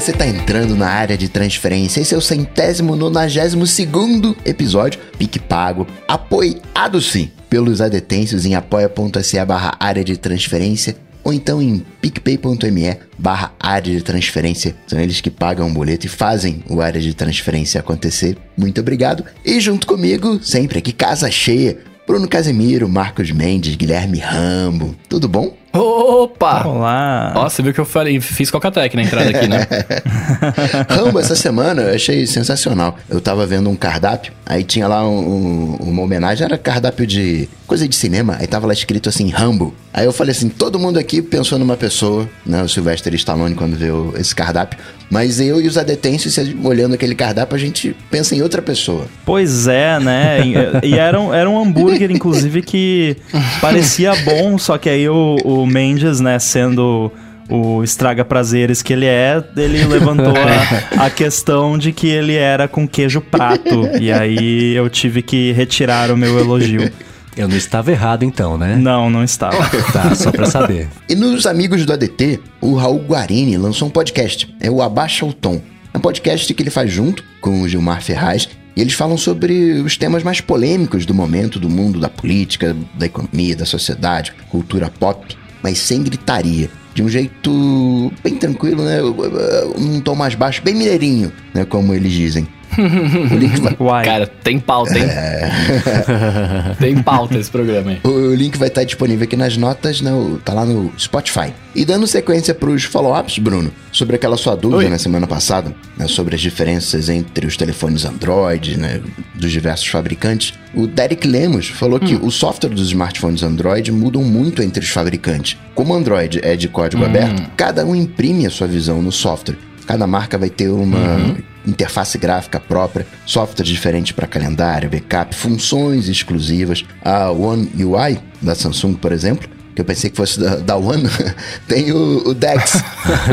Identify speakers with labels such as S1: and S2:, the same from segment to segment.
S1: você tá entrando na área de transferência. Esse é o centésimo nonagésimo segundo episódio, Pique Pago, apoiado sim pelos adetêncios em apoia.se barra área de transferência ou então em picpay.me barra área de transferência. São eles que pagam o boleto e fazem o área de transferência acontecer. Muito obrigado. E junto comigo, sempre aqui, casa cheia, Bruno Casemiro, Marcos Mendes, Guilherme Rambo. Tudo bom?
S2: Opa!
S3: Olá!
S2: Ó, você viu que eu falei, fiz Cocatec na entrada aqui, né?
S1: Rambo, essa semana eu achei sensacional. Eu tava vendo um cardápio, aí tinha lá um, um, uma homenagem, era cardápio de coisa de cinema, aí tava lá escrito assim, Rambo. Aí eu falei assim, todo mundo aqui pensou numa pessoa, né? O Sylvester Stallone quando viu esse cardápio. Mas eu e os adetêncios, olhando aquele cardápio, a gente pensa em outra pessoa.
S3: Pois é, né? E, e era, um, era um hambúrguer, inclusive, que parecia bom, só que aí o, o Mendes, né, sendo o estraga prazeres que ele é, ele levantou a, a, questão de que ele era com queijo prato. E aí eu tive que retirar o meu elogio.
S4: Eu não estava errado então, né?
S3: Não, não estava.
S4: tá, só pra saber.
S1: E nos amigos do ADT, o Raul Guarini lançou um podcast. É o Abaixa o Tom. É um podcast que ele faz junto com o Gilmar Ferraz. E eles falam sobre os temas mais polêmicos do momento, do mundo, da política, da economia, da sociedade, cultura pop, mas sem gritaria de um jeito bem tranquilo, né? Um tom mais baixo, bem mineirinho, né? Como eles dizem.
S2: O link vai... Cara, tem pauta, hein? É... tem pauta esse programa aí.
S1: O link vai estar disponível aqui nas notas, né? tá lá no Spotify. E dando sequência para os follow-ups, Bruno, sobre aquela sua dúvida Oi. na semana passada, né, sobre as diferenças entre os telefones Android, né, dos diversos fabricantes, o Derek Lemos falou hum. que o software dos smartphones Android mudam muito entre os fabricantes. Como o Android é de código hum. aberto, cada um imprime a sua visão no software. Cada marca vai ter uma uhum. interface gráfica própria, software diferente para calendário, backup, funções exclusivas. A One UI da Samsung, por exemplo, que eu pensei que fosse da, da One, tem o, o Dex,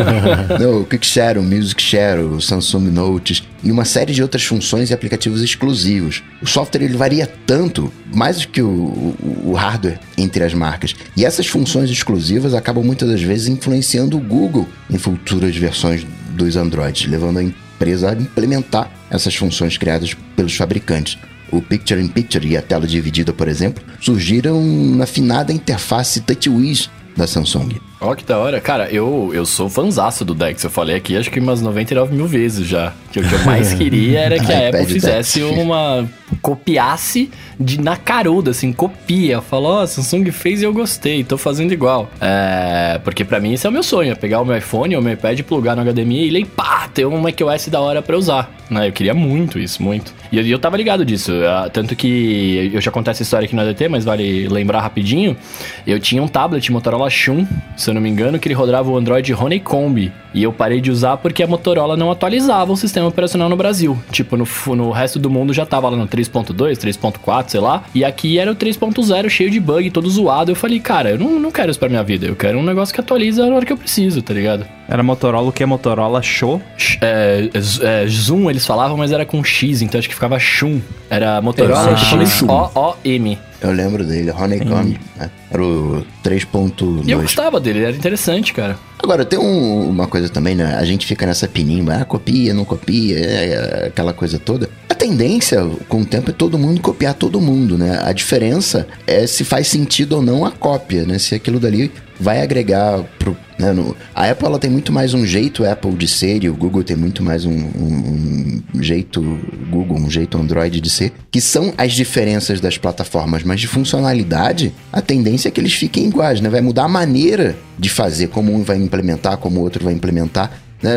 S1: o Quick Share, o Music Share, o Samsung Notes e uma série de outras funções e aplicativos exclusivos. O software ele varia tanto, mais do que o, o, o hardware entre as marcas. E essas funções exclusivas acabam muitas das vezes influenciando o Google em futuras versões dos Androids, levando a empresa a implementar essas funções criadas pelos fabricantes. O Picture in Picture e a tela dividida, por exemplo, surgiram na finada interface TouchWiz da Samsung.
S2: Ó, oh, que da hora. Cara, eu, eu sou fanzaço do Dex. Eu falei aqui acho que umas 99 mil vezes já. Que o que eu mais queria era que a Apple fizesse uma. Copiasse de na caruda, assim, copia. Falou, ó, oh, Samsung fez e eu gostei, tô fazendo igual. É. Porque para mim esse é o meu sonho: é pegar o meu iPhone ou o meu iPad, plugar no HDMI e pá, ter um macOS da hora pra usar. Né? Eu queria muito isso, muito. E eu, eu tava ligado disso. Tanto que eu já contei essa história aqui no ADT, mas vale lembrar rapidinho. Eu tinha um tablet Motorola Shun, se eu não me engano, que ele rodava o Android Honeycomb. E eu parei de usar porque a Motorola não atualizava o sistema operacional no Brasil. Tipo, no, no resto do mundo já tava lá no 3.2, 3.4, sei lá. E aqui era o 3.0 cheio de bug, todo zoado. Eu falei, cara, eu não, não quero isso pra minha vida. Eu quero um negócio que atualiza na hora que eu preciso, tá ligado?
S3: Era Motorola o que é Motorola Show?
S2: É, é, Zoom eles falavam, mas era com X, então acho que ficava Shum. Era Motorola X-O-O-M.
S1: Eu lembro dele, Honeycomb. Né? Era o 3.2.
S2: E eu gostava dele, era interessante, cara.
S1: Agora, tem um, uma coisa também, né? A gente fica nessa pinimba, ah, copia, não copia, é, é, aquela coisa toda. A tendência, com o tempo, é todo mundo copiar todo mundo, né? A diferença é se faz sentido ou não a cópia, né? Se aquilo dali vai agregar pro. Né, no, a Apple ela tem muito mais um jeito Apple de ser e o Google tem muito mais um, um, um, jeito Google, um jeito Android de ser, que são as diferenças das plataformas, mas de funcionalidade, a tendência é que eles fiquem iguais, né? Vai mudar a maneira de fazer, como um vai implementar, como o outro vai implementar. Né?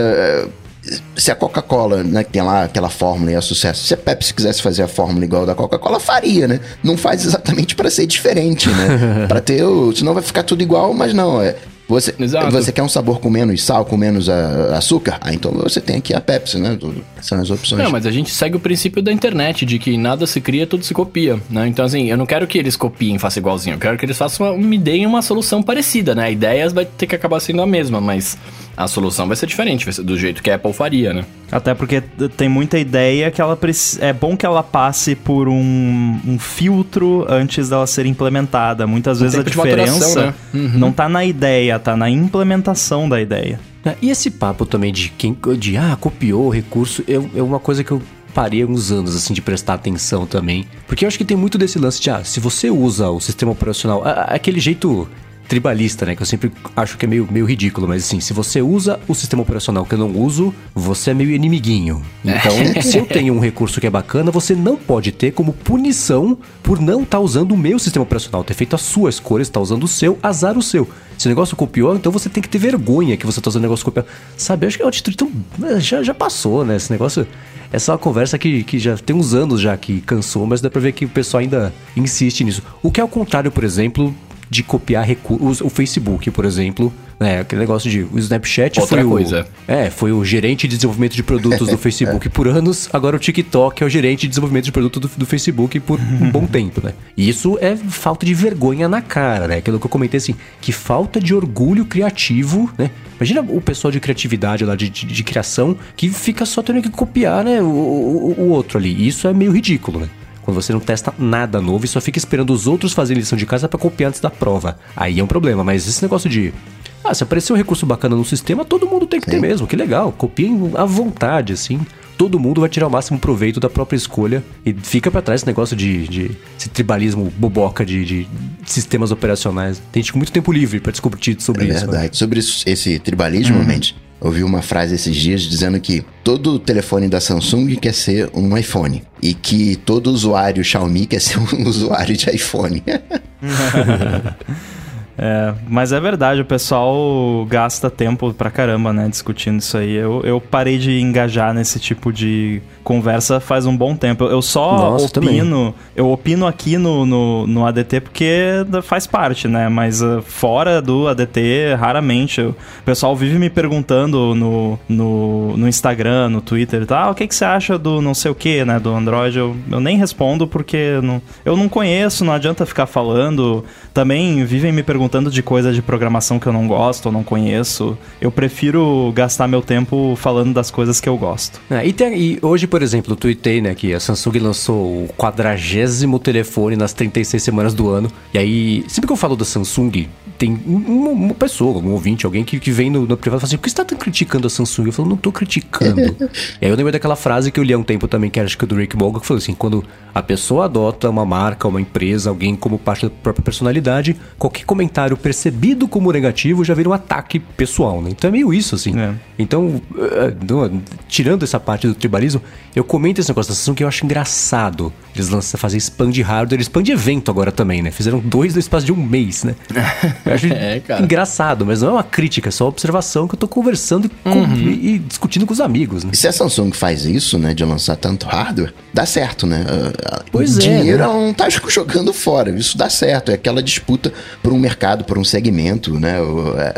S1: Se a Coca-Cola, né, que tem lá aquela fórmula e é sucesso, se a Pepsi quisesse fazer a fórmula igual da Coca-Cola, faria, né? Não faz exatamente para ser diferente, né? para ter, o, senão vai ficar tudo igual, mas não, é você, você quer um sabor com menos sal, com menos a, ah, açúcar? Ah, então você tem aqui a Pepsi, né? São as opções.
S2: Não, mas a gente segue o princípio da internet, de que nada se cria, tudo se copia, né? Então, assim, eu não quero que eles copiem e façam igualzinho. Eu quero que eles façam uma, me deem uma solução parecida, né? A ideia vai ter que acabar sendo a mesma, mas a solução vai ser diferente, vai ser do jeito que a Apple faria, né?
S3: Até porque tem muita ideia que ela é bom que ela passe por um, um filtro antes dela ser implementada. Muitas vezes a diferença né? uhum. não tá na ideia, tá na implementação da ideia.
S4: Ah, e esse papo também de quem de ah, copiou o recurso é, é uma coisa que eu parei uns anos assim de prestar atenção também. Porque eu acho que tem muito desse lance de ah, se você usa o sistema operacional, aquele jeito tribalista, né? Que eu sempre acho que é meio, meio ridículo, mas assim, se você usa o sistema operacional que eu não uso, você é meio inimiguinho. Então, se eu tenho um recurso que é bacana, você não pode ter como punição por não estar tá usando o meu sistema operacional, ter feito a sua escolha, estar usando o seu, azar o seu. Se o negócio copiou, então você tem que ter vergonha que você está usando o negócio copiado. Sabe, eu acho que é uma atitude tão. Já, já passou, né? Esse negócio. Essa é uma conversa que, que já tem uns anos já que cansou, mas dá pra ver que o pessoal ainda insiste nisso. O que é o contrário, por exemplo, de copiar recursos. O Facebook, por exemplo, né? Aquele negócio de o Snapchat
S2: Outra
S4: foi
S2: coisa.
S4: o é, foi o gerente de desenvolvimento de produtos do Facebook por anos. Agora o TikTok é o gerente de desenvolvimento de produto do, do Facebook por um bom tempo, né? E isso é falta de vergonha na cara, né? Aquilo que eu comentei assim, que falta de orgulho criativo, né? Imagina o pessoal de criatividade lá, de, de, de criação, que fica só tendo que copiar, né, o, o, o outro ali. Isso é meio ridículo, né? Quando você não testa nada novo e só fica esperando os outros fazerem lição de casa para copiar antes da prova. Aí é um problema, mas esse negócio de ah, se aparecer um recurso bacana no sistema, todo mundo tem que Sim. ter mesmo. Que legal. Copiem à vontade, assim. Todo mundo vai tirar o máximo proveito da própria escolha. E fica para trás esse negócio de, de esse tribalismo boboca de, de, sistemas operacionais. Tem gente com muito tempo livre para discutir sobre é isso.
S1: É verdade. Né? Sobre esse tribalismo, uhum. Ouvi uma frase esses dias dizendo que todo telefone da Samsung quer ser um iPhone e que todo usuário Xiaomi quer ser um usuário de iPhone.
S3: É, mas é verdade, o pessoal gasta tempo pra caramba, né, discutindo isso aí. Eu, eu parei de engajar nesse tipo de conversa faz um bom tempo. Eu só Nossa, opino, também. eu opino aqui no, no, no, ADT porque faz parte, né? Mas uh, fora do ADT, raramente. o pessoal vive me perguntando no, no, no Instagram, no Twitter e tal, ah, o que, que você acha do não sei o que, né? Do Android. Eu, eu nem respondo porque não, eu não conheço, não adianta ficar falando. Também vivem me perguntando de coisa de programação que eu não gosto ou não conheço. Eu prefiro gastar meu tempo falando das coisas que eu gosto.
S4: É, e, tem, e hoje, por por exemplo, eu tuitei, né, que a Samsung lançou o quadragésimo telefone nas 36 semanas do ano. E aí, sempre que eu falo da Samsung, tem uma, uma pessoa, algum ouvinte, alguém que, que vem no, no privado e fala assim: por que você tá tão criticando a Samsung? Eu falo, não tô criticando. e aí eu lembro daquela frase que eu li há um tempo também, que era acho que do Rick Morgan, que falou assim: quando a pessoa adota uma marca, uma empresa, alguém como parte da própria personalidade, qualquer comentário percebido como negativo já vira um ataque pessoal, né? Então é meio isso, assim. É. Então, uh, tirando essa parte do tribalismo, eu comento esse negócio da Samsung que eu acho engraçado. Eles lançam fazer spam de hardware, spam de evento agora também, né? Fizeram dois no espaço de um mês, né? Eu acho é, engraçado, mas não é uma crítica, é só uma observação que eu tô conversando uhum. com, e, e, discutindo com os amigos, né?
S1: E se a Samsung faz isso, né, de lançar tanto hardware, dá certo, né?
S4: Pois
S1: o
S4: é.
S1: Dinheiro né? ela não tá jogando fora, isso dá certo. É aquela disputa por um mercado, por um segmento, né?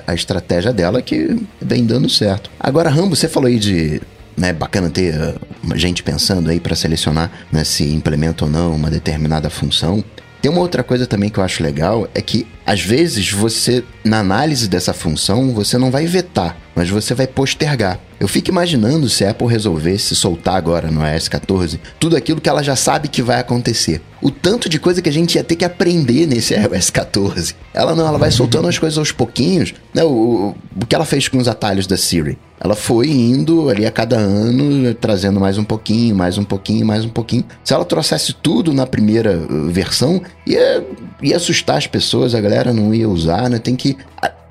S1: A estratégia dela que vem dando certo. Agora, Rambo, você falou aí de né, bacana ter uh, gente pensando aí para selecionar né, se implementa ou não uma determinada função. Tem uma outra coisa também que eu acho legal, é que às vezes você, na análise dessa função, você não vai vetar, mas você vai postergar. Eu fico imaginando se a Apple resolvesse soltar agora no iOS 14 tudo aquilo que ela já sabe que vai acontecer. O tanto de coisa que a gente ia ter que aprender nesse iOS 14. Ela não, ela vai soltando as coisas aos pouquinhos. Né? O, o que ela fez com os atalhos da Siri? Ela foi indo ali a cada ano, trazendo mais um pouquinho, mais um pouquinho, mais um pouquinho. Se ela trouxesse tudo na primeira uh, versão, ia, ia assustar as pessoas, a galera não ia usar, né? Tem que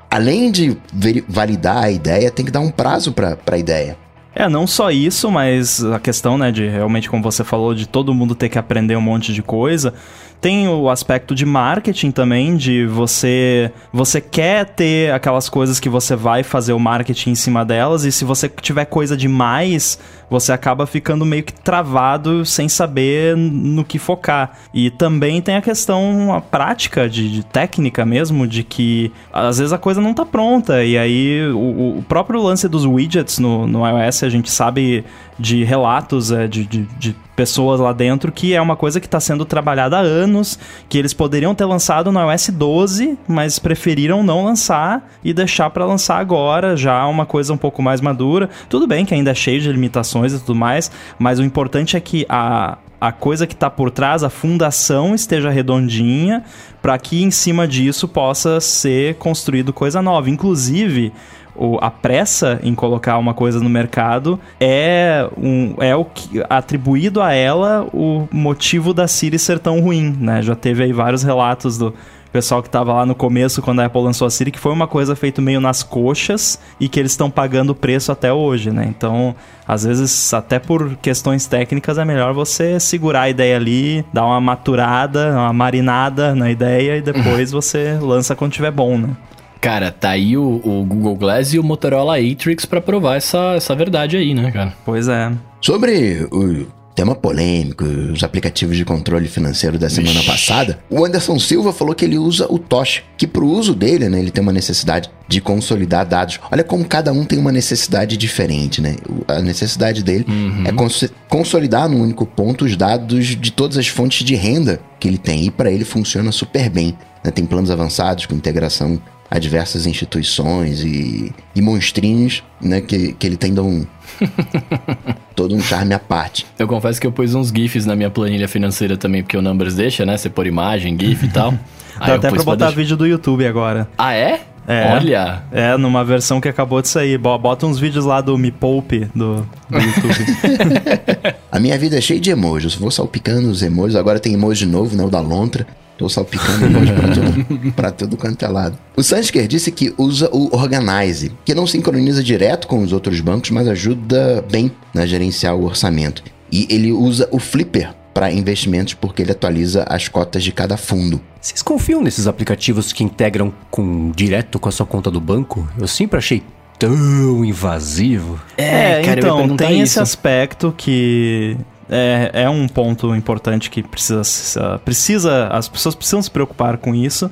S1: além de validar a ideia, tem que dar um prazo para a ideia.
S3: É, não só isso, mas a questão, né, de realmente, como você falou, de todo mundo ter que aprender um monte de coisa. Tem o aspecto de marketing também, de você você quer ter aquelas coisas que você vai fazer o marketing em cima delas, e se você tiver coisa demais, você acaba ficando meio que travado sem saber no que focar. E também tem a questão a prática de, de técnica mesmo, de que às vezes a coisa não tá pronta. E aí o, o próprio lance dos widgets no, no iOS, a gente sabe de relatos é, de, de, de, pessoas lá dentro que é uma coisa que está sendo trabalhada há anos, que eles poderiam ter lançado no iOS 12, mas preferiram não lançar e deixar para lançar agora, já uma coisa um pouco mais madura. Tudo bem que ainda é cheio de limitações e tudo mais, mas o importante é que a, a coisa que está por trás, a fundação esteja redondinha, para que em cima disso possa ser construído coisa nova. Inclusive, o, a pressa em colocar uma coisa no mercado é, um, é o que, atribuído a ela o motivo da Siri ser tão ruim, né? Já teve aí vários relatos do pessoal que tava lá no começo, quando a Apple lançou a Siri, que foi uma coisa feita meio nas coxas e que eles estão pagando o preço até hoje, né? Então, às vezes, até por questões técnicas, é melhor você segurar a ideia ali, dar uma maturada, uma marinada na ideia e depois você lança quando tiver bom, né?
S2: Cara, tá aí o, o, Google Glass e o Motorola Atrix para provar essa, essa verdade aí, né, cara?
S3: Pois é.
S1: Sobre o tema polêmico, os aplicativos de controle financeiro da semana Ixi. passada, o Anderson Silva falou que ele usa o Tosh, que pro uso dele, né, ele tem uma necessidade de consolidar dados. Olha como cada um tem uma necessidade diferente, né? A necessidade dele uhum. é cons consolidar num único ponto os dados de todas as fontes de renda que ele tem. E para ele funciona super bem. Né? Tem planos avançados com integração a diversas instituições e, e monstrinhos, né, que, que ele tem um, todo um charme à parte.
S2: Eu confesso que eu pus uns GIFs na minha planilha financeira também, porque o Numbers deixa, né, você pôr imagem, GIF e tal.
S3: Dá até pra botar vídeo do YouTube agora.
S2: Ah, é?
S3: É, Olha! É, numa versão que acabou de sair. Bota uns vídeos lá do Me Poupe do, do YouTube.
S1: a minha vida é cheia de emojis. Vou salpicando os emojis. Agora tem emoji novo, né? O da Lontra. Tô salpicando emoji pra tudo, pra tudo quanto é lado. O Sansker disse que usa o Organize, que não sincroniza direto com os outros bancos, mas ajuda bem na gerenciar o orçamento. E ele usa o Flipper para investimentos porque ele atualiza as cotas de cada fundo.
S4: Vocês confiam nesses aplicativos que integram com direto com a sua conta do banco? Eu sempre achei tão invasivo.
S3: É, é cara, então, tem isso. esse aspecto que é, é um ponto importante que precisa, precisa. As pessoas precisam se preocupar com isso.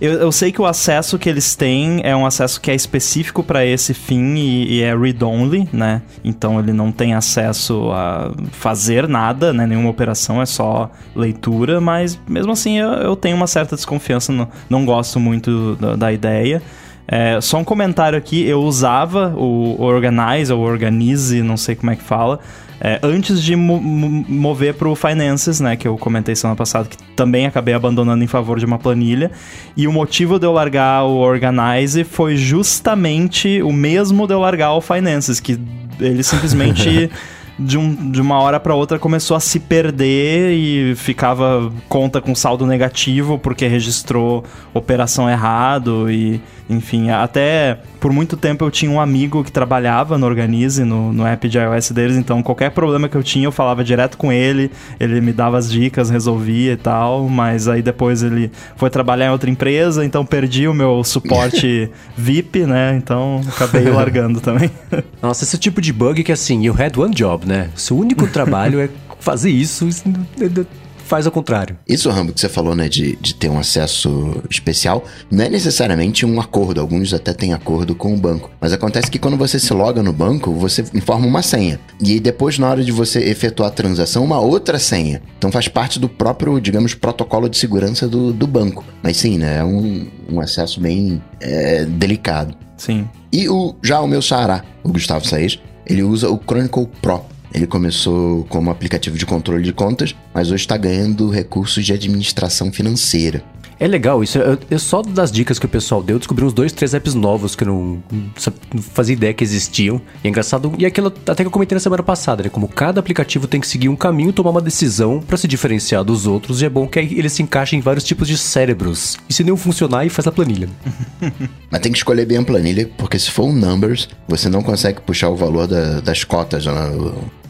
S3: Eu, eu sei que o acesso que eles têm é um acesso que é específico para esse fim e, e é read-only, né? Então ele não tem acesso a fazer nada, né? Nenhuma operação, é só leitura, mas mesmo assim eu, eu tenho uma certa desconfiança, não, não gosto muito da, da ideia. É, só um comentário aqui, eu usava o Organize ou Organize, não sei como é que fala, é, antes de mo mover para o Finances, né, que eu comentei semana passada, que também acabei abandonando em favor de uma planilha. E o motivo de eu largar o Organize foi justamente o mesmo de eu largar o Finances, que ele simplesmente de, um, de uma hora para outra começou a se perder e ficava conta com saldo negativo porque registrou operação errado e enfim, até por muito tempo eu tinha um amigo que trabalhava no Organize, no, no app de iOS deles, então qualquer problema que eu tinha eu falava direto com ele, ele me dava as dicas, resolvia e tal, mas aí depois ele foi trabalhar em outra empresa, então perdi o meu suporte VIP, né? Então acabei largando também.
S4: Nossa, esse tipo de bug que assim, you had one job, né? Seu único trabalho é fazer isso, isso faz ao contrário.
S1: Isso, Rambo, que você falou, né, de, de ter um acesso especial, não é necessariamente um acordo. Alguns até têm acordo com o banco. Mas acontece que quando você se loga no banco, você informa uma senha. E depois, na hora de você efetuar a transação, uma outra senha. Então faz parte do próprio, digamos, protocolo de segurança do, do banco. Mas sim, né, é um, um acesso bem é, delicado.
S3: Sim.
S1: E o, já o meu Sará, o Gustavo Saez, ele usa o Chronicle Pro ele começou como aplicativo de controle de contas, mas hoje está ganhando recursos de administração financeira.
S4: É legal isso. Eu, eu, só das dicas que o pessoal deu, descobri uns dois, três apps novos que eu não, não fazia ideia que existiam. E é engraçado. E aquilo até que eu comentei na semana passada, né? Como cada aplicativo tem que seguir um caminho, tomar uma decisão para se diferenciar dos outros. E é bom que ele se encaixe em vários tipos de cérebros. E se nenhum funcionar, aí faz a planilha.
S1: Mas tem que escolher bem a planilha, porque se for um numbers, você não consegue puxar o valor da, das cotas. Né?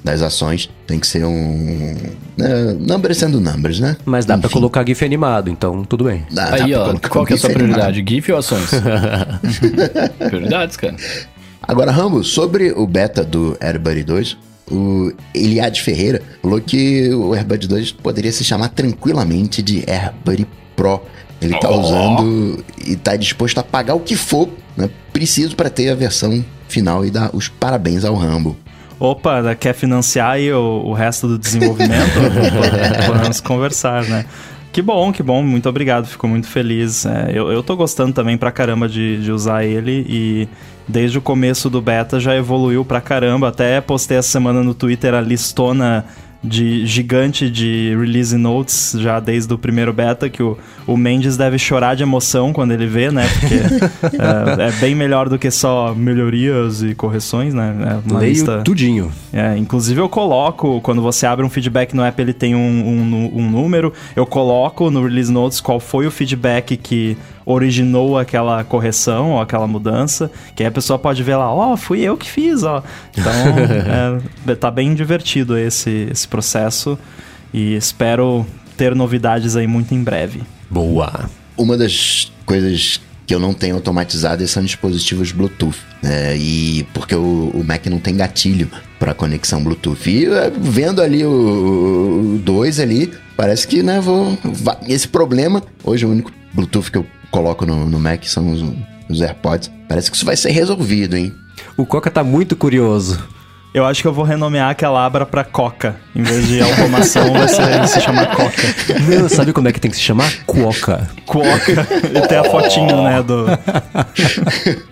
S1: Das ações tem que ser um. Né, numbers sendo numbers, né?
S4: Mas dá Enfim. pra colocar GIF animado, então tudo bem.
S2: Dá, Aí, dá ó, qual que é a sua prioridade? Animado. GIF ou ações? Prioridades, cara.
S1: Agora, Rambo, sobre o beta do AirBuddy 2, o Eliade Ferreira falou que o AirBuddy 2 poderia se chamar tranquilamente de AirBuddy Pro. Ele tá oh. usando e tá disposto a pagar o que for, né? Preciso para ter a versão final e dar os parabéns ao Rambo
S3: opa, quer financiar aí o, o resto do desenvolvimento? Podemos conversar, né? Que bom, que bom, muito obrigado, fico muito feliz. É, eu, eu tô gostando também pra caramba de, de usar ele e desde o começo do beta já evoluiu pra caramba. Até postei essa semana no Twitter a listona de gigante de release notes já desde o primeiro beta, que o, o Mendes deve chorar de emoção quando ele vê, né? Porque é, é, bem melhor do que só melhorias e correções, né?
S4: É uma Leio lista... tudinho.
S3: É, inclusive eu coloco, quando você abre um feedback no app, ele tem um, um, um número, eu coloco no release notes qual foi o feedback que originou aquela correção ou aquela mudança, que aí a pessoa pode ver lá, ó, oh, fui eu que fiz, ó. Então, é, tá bem divertido esse, esse processo e espero ter novidades aí muito em breve.
S4: Boa!
S1: Uma das coisas que eu não tenho automatizado são dispositivos Bluetooth. Né? e porque o, o, Mac não tem gatilho para conexão Bluetooth. E é, vendo ali o 2 ali, parece que né, vou. Esse problema, hoje o único Bluetooth que eu coloco no, no Mac são os, os AirPods. Parece que isso vai ser resolvido, hein?
S4: O Coca tá muito curioso.
S3: Eu acho que eu vou renomear aquela abra pra Coca. Em vez de automação, vai ser, se chamar Coca.
S4: Não, sabe como é que tem que se chamar? Cuoca.
S3: Cuoca. E tem a fotinho, né, do...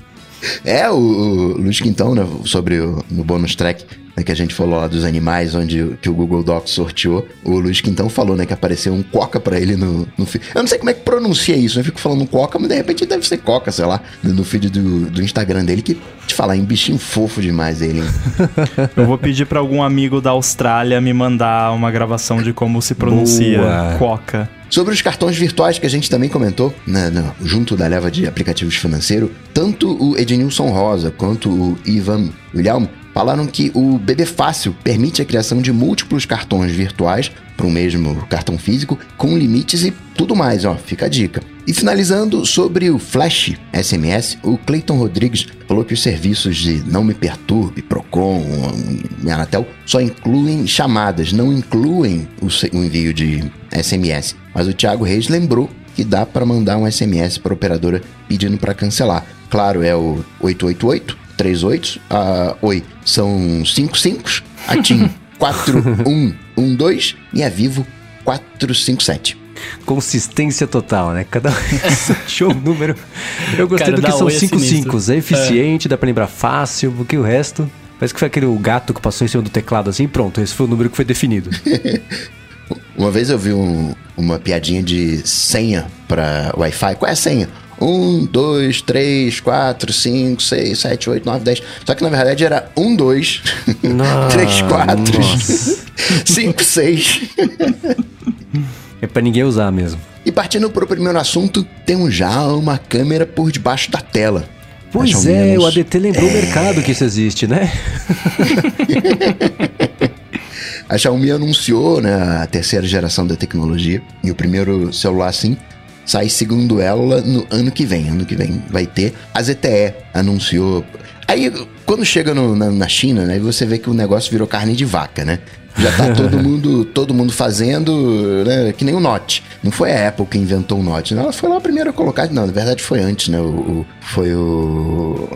S1: É, o, o Luiz Quintão, né, sobre o, no bonus track, né, que a gente falou lá dos animais, onde que o Google Docs sorteou, o Luiz Quintão falou, né, que apareceu um coca para ele no, no feed. Eu não sei como é que pronuncia isso, eu fico falando coca, mas de repente deve ser coca, sei lá, no feed do, do Instagram dele, que te falar em bichinho fofo demais ele.
S3: eu vou pedir para algum amigo da Austrália me mandar uma gravação de como se pronuncia Boa. coca.
S1: Sobre os cartões virtuais que a gente também comentou, né, no, junto da leva de aplicativos financeiros, tanto o Ednilson Rosa quanto o Ivan William falaram que o BB Fácil permite a criação de múltiplos cartões virtuais para o mesmo cartão físico, com limites e tudo mais, ó, fica a dica. E finalizando sobre o Flash SMS, o Clayton Rodrigues falou que os serviços de Não Me Perturbe, Procon e Anatel só incluem chamadas, não incluem o, o envio de SMS. Mas o Thiago Reis lembrou que dá para mandar um SMS para a operadora pedindo para cancelar. Claro, é o 888 38, a Oi são 5 5, a TIM 4112 e a Vivo 457.
S4: Consistência total, né? Cada show número. Eu gostei Cara, do que são 5 5 É eficiente, é. dá pra lembrar fácil, porque o resto. Parece que foi aquele gato que passou em cima do teclado assim, pronto, esse foi o número que foi definido.
S1: uma vez eu vi um, uma piadinha de senha para Wi-Fi. Qual é a senha? 1, 2, 3, 4, 5, 6, 7, 8, 9, 10. Só que na verdade era 1, 2, 3, 4, 5, 6.
S4: É pra ninguém usar mesmo.
S1: E partindo pro primeiro assunto, temos já uma câmera por debaixo da tela.
S4: Pois é, menos... o ADT lembrou é... o mercado que isso existe, né?
S1: a Xiaomi anunciou né, a terceira geração da tecnologia e o primeiro celular assim sai, segundo ela, no ano que vem. Ano que vem vai ter. A ZTE anunciou. Aí, quando chega no, na, na, China, né, você vê que o negócio virou carne de vaca, né? Já tá todo mundo, todo mundo fazendo, né? Que nem o Note. Não foi a Apple que inventou o Note, não. Ela foi lá a primeira a colocar. Não, na verdade foi antes, né? O, o foi o.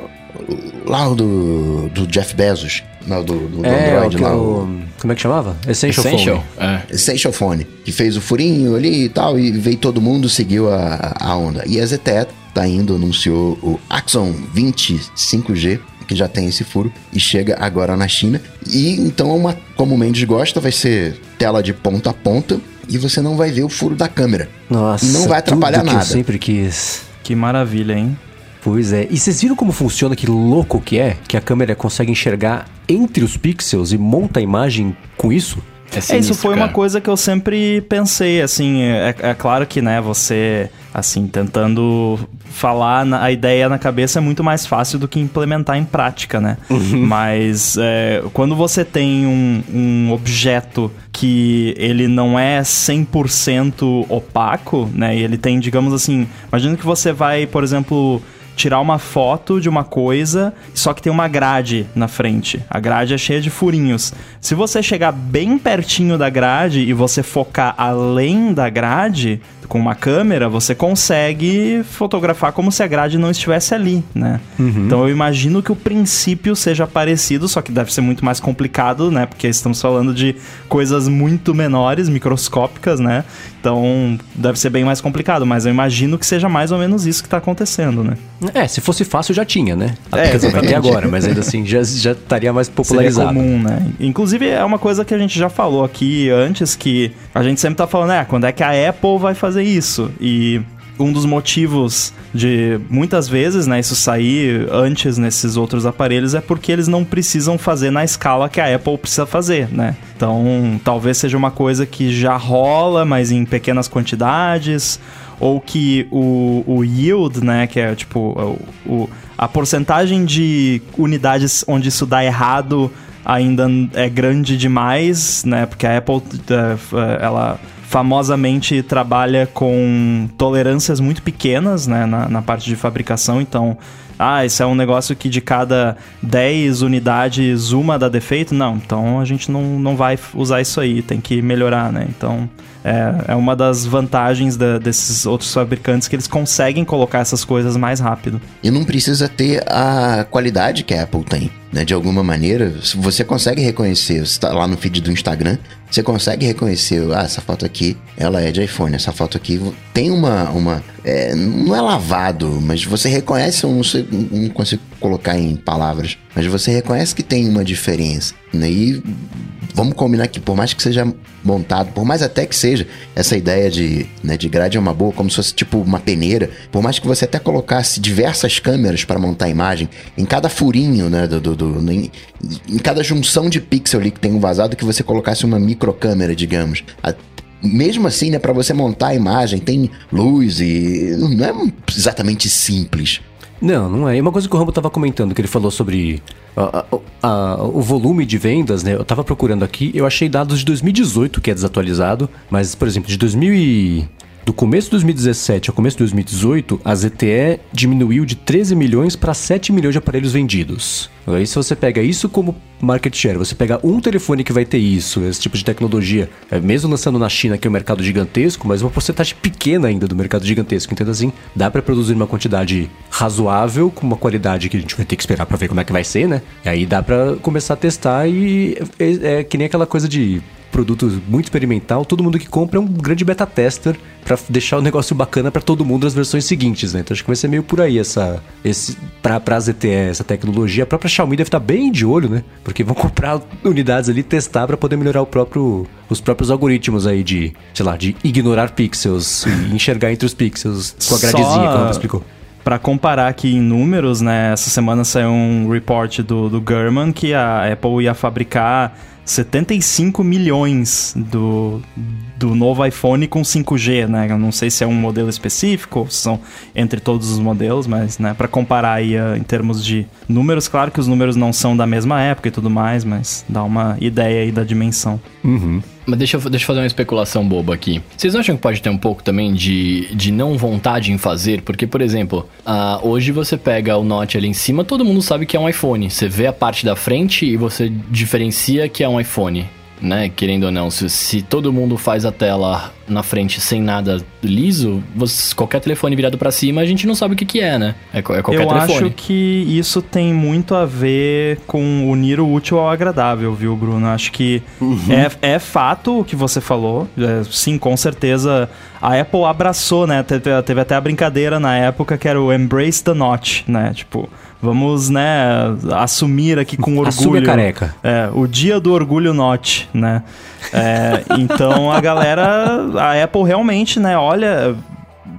S1: Lá do, do Jeff Bezos não, do, do,
S4: é, Android lá. O, como é que chamava? Essential,
S2: Essential
S4: Phone.
S2: É.
S1: Essential Phone. Que fez o furinho ali e tal, e veio todo mundo, seguiu a, a onda. E a ZTE tá indo, anunciou o Axon 20 5G, que já tem esse furo, e chega agora na China. E então, uma, como o Mendes gosta, vai ser tela de ponta a ponta, e você não vai ver o furo da câmera.
S4: Nossa,
S1: e não vai atrapalhar nada.
S4: eu sempre quis.
S3: Que maravilha, hein?
S4: Pois é. E vocês viram como funciona, que louco que é? Que a câmera consegue enxergar entre os pixels e monta a imagem com isso?
S3: É, sinistro, é isso foi cara. uma coisa que eu sempre pensei, assim, é, é, claro que, né, você, assim, tentando falar na, a ideia na cabeça é muito mais fácil do que implementar em prática, né? Uhum. Mas é, quando você tem um, um objeto que ele não é 100% opaco, né, e ele tem, digamos assim, imagina que você vai, por exemplo tirar uma foto de uma coisa, só que tem uma grade na frente. A grade é cheia de furinhos. Se você chegar bem pertinho da grade e você focar além da grade com uma câmera, você consegue fotografar como se a grade não estivesse ali, né? Uhum. Então eu imagino que o princípio seja parecido, só que deve ser muito mais complicado, né? Porque estamos falando de coisas muito menores, microscópicas, né? Então deve ser bem mais complicado, mas eu imagino que seja mais ou menos isso que está acontecendo, né?
S4: É, se fosse fácil já tinha, né? É, ter agora, mas ainda assim já, já estaria mais popularizado.
S3: Seria comum, né? Inclusive é uma coisa que a gente já falou aqui antes, que a gente sempre tá falando, é, quando é que a Apple vai fazer isso? E um dos motivos de muitas vezes, né, isso sair antes nesses outros aparelhos é porque eles não precisam fazer na escala que a Apple precisa fazer, né? Então, talvez seja uma coisa que já rola, mas em pequenas quantidades, ou que o, o yield, né, que é tipo o, o, a porcentagem de unidades onde isso dá errado ainda é grande demais, né? Porque a Apple é, ela famosamente trabalha com tolerâncias muito pequenas né, na, na, parte de fabricação, então. Ah, isso é um negócio que de cada 10 unidades uma dá defeito? Não, então a gente não, não vai usar isso aí, tem que melhorar, né? Então é, é uma das vantagens da, desses outros fabricantes que eles conseguem colocar essas coisas mais rápido.
S1: E não precisa ter a qualidade que a Apple tem né? De alguma maneira, você consegue reconhecer, você está lá no feed do Instagram, você consegue reconhecer, ah, essa foto aqui, ela é de iPhone, essa foto aqui tem uma, uma é, não é lavado, mas você reconhece, eu não, sei, não consigo colocar em palavras, mas você reconhece que tem uma diferença, né? E vamos combinar que por mais que seja montado, por mais até que seja essa ideia de, né, de grade é uma boa, como se fosse tipo uma peneira, por mais que você até colocasse diversas câmeras para montar a imagem, em cada furinho, né, do, do, do em, em, cada junção de pixel ali que tem um vazado, que você colocasse uma microcâmera, digamos. A, mesmo assim, né, para você montar a imagem, tem luz e não é exatamente simples.
S4: Não, não é. E uma coisa que o Rambo estava comentando, que ele falou sobre a, a, a, o volume de vendas, né? Eu estava procurando aqui, eu achei dados de 2018, que é desatualizado, mas, por exemplo, de 2000 e... Do começo de 2017 ao começo de 2018, a ZTE diminuiu de 13 milhões para 7 milhões de aparelhos vendidos. Aí se você pega isso como market share, você pega um telefone que vai ter isso, esse tipo de tecnologia, é, mesmo lançando na China, que é um mercado gigantesco, mas uma porcentagem pequena ainda do mercado gigantesco, entendo assim, dá para produzir uma quantidade razoável, com uma qualidade que a gente vai ter que esperar para ver como é que vai ser, né? E aí dá para começar a testar e é, é que nem aquela coisa de produto muito experimental, todo mundo que compra é um grande beta tester para deixar o negócio bacana para todo mundo nas versões seguintes, né? Então acho que vai ser meio por aí essa esse para para ZTE essa tecnologia. A própria Xiaomi deve estar tá bem de olho, né? Porque vão comprar unidades ali testar para poder melhorar o próprio os próprios algoritmos aí de, sei lá, de ignorar pixels e enxergar entre os pixels com a gradezinha, Só... como explicou.
S3: Para comparar aqui em números, né? Essa semana saiu um report do, do Gurman que a Apple ia fabricar 75 milhões do, do novo iPhone com 5G, né? Eu não sei se é um modelo específico ou se são entre todos os modelos, mas, né, para comparar aí uh, em termos de números, claro que os números não são da mesma época e tudo mais, mas dá uma ideia aí da dimensão.
S2: Uhum. Mas deixa eu, deixa eu fazer uma especulação boba aqui. Vocês não acham que pode ter um pouco também de, de não vontade em fazer? Porque, por exemplo, uh, hoje você pega o Note ali em cima, todo mundo sabe que é um iPhone. Você vê a parte da frente e você diferencia que é um iPhone né? Querendo ou não, se, se todo mundo faz a tela na frente sem nada liso, você, qualquer telefone virado para cima, a gente não sabe o que, que é, né? É, é qualquer
S3: Eu
S2: telefone.
S3: acho que isso tem muito a ver com unir o útil ao agradável, viu, Bruno? Acho que uhum. é, é fato o que você falou. É, sim, com certeza. A Apple abraçou, né? Teve, teve até a brincadeira na época que era o Embrace the Notch, né? Tipo, Vamos, né, assumir aqui com orgulho. Assume a
S4: careca.
S3: É, o dia do orgulho not, né? É, então a galera, a Apple realmente, né, olha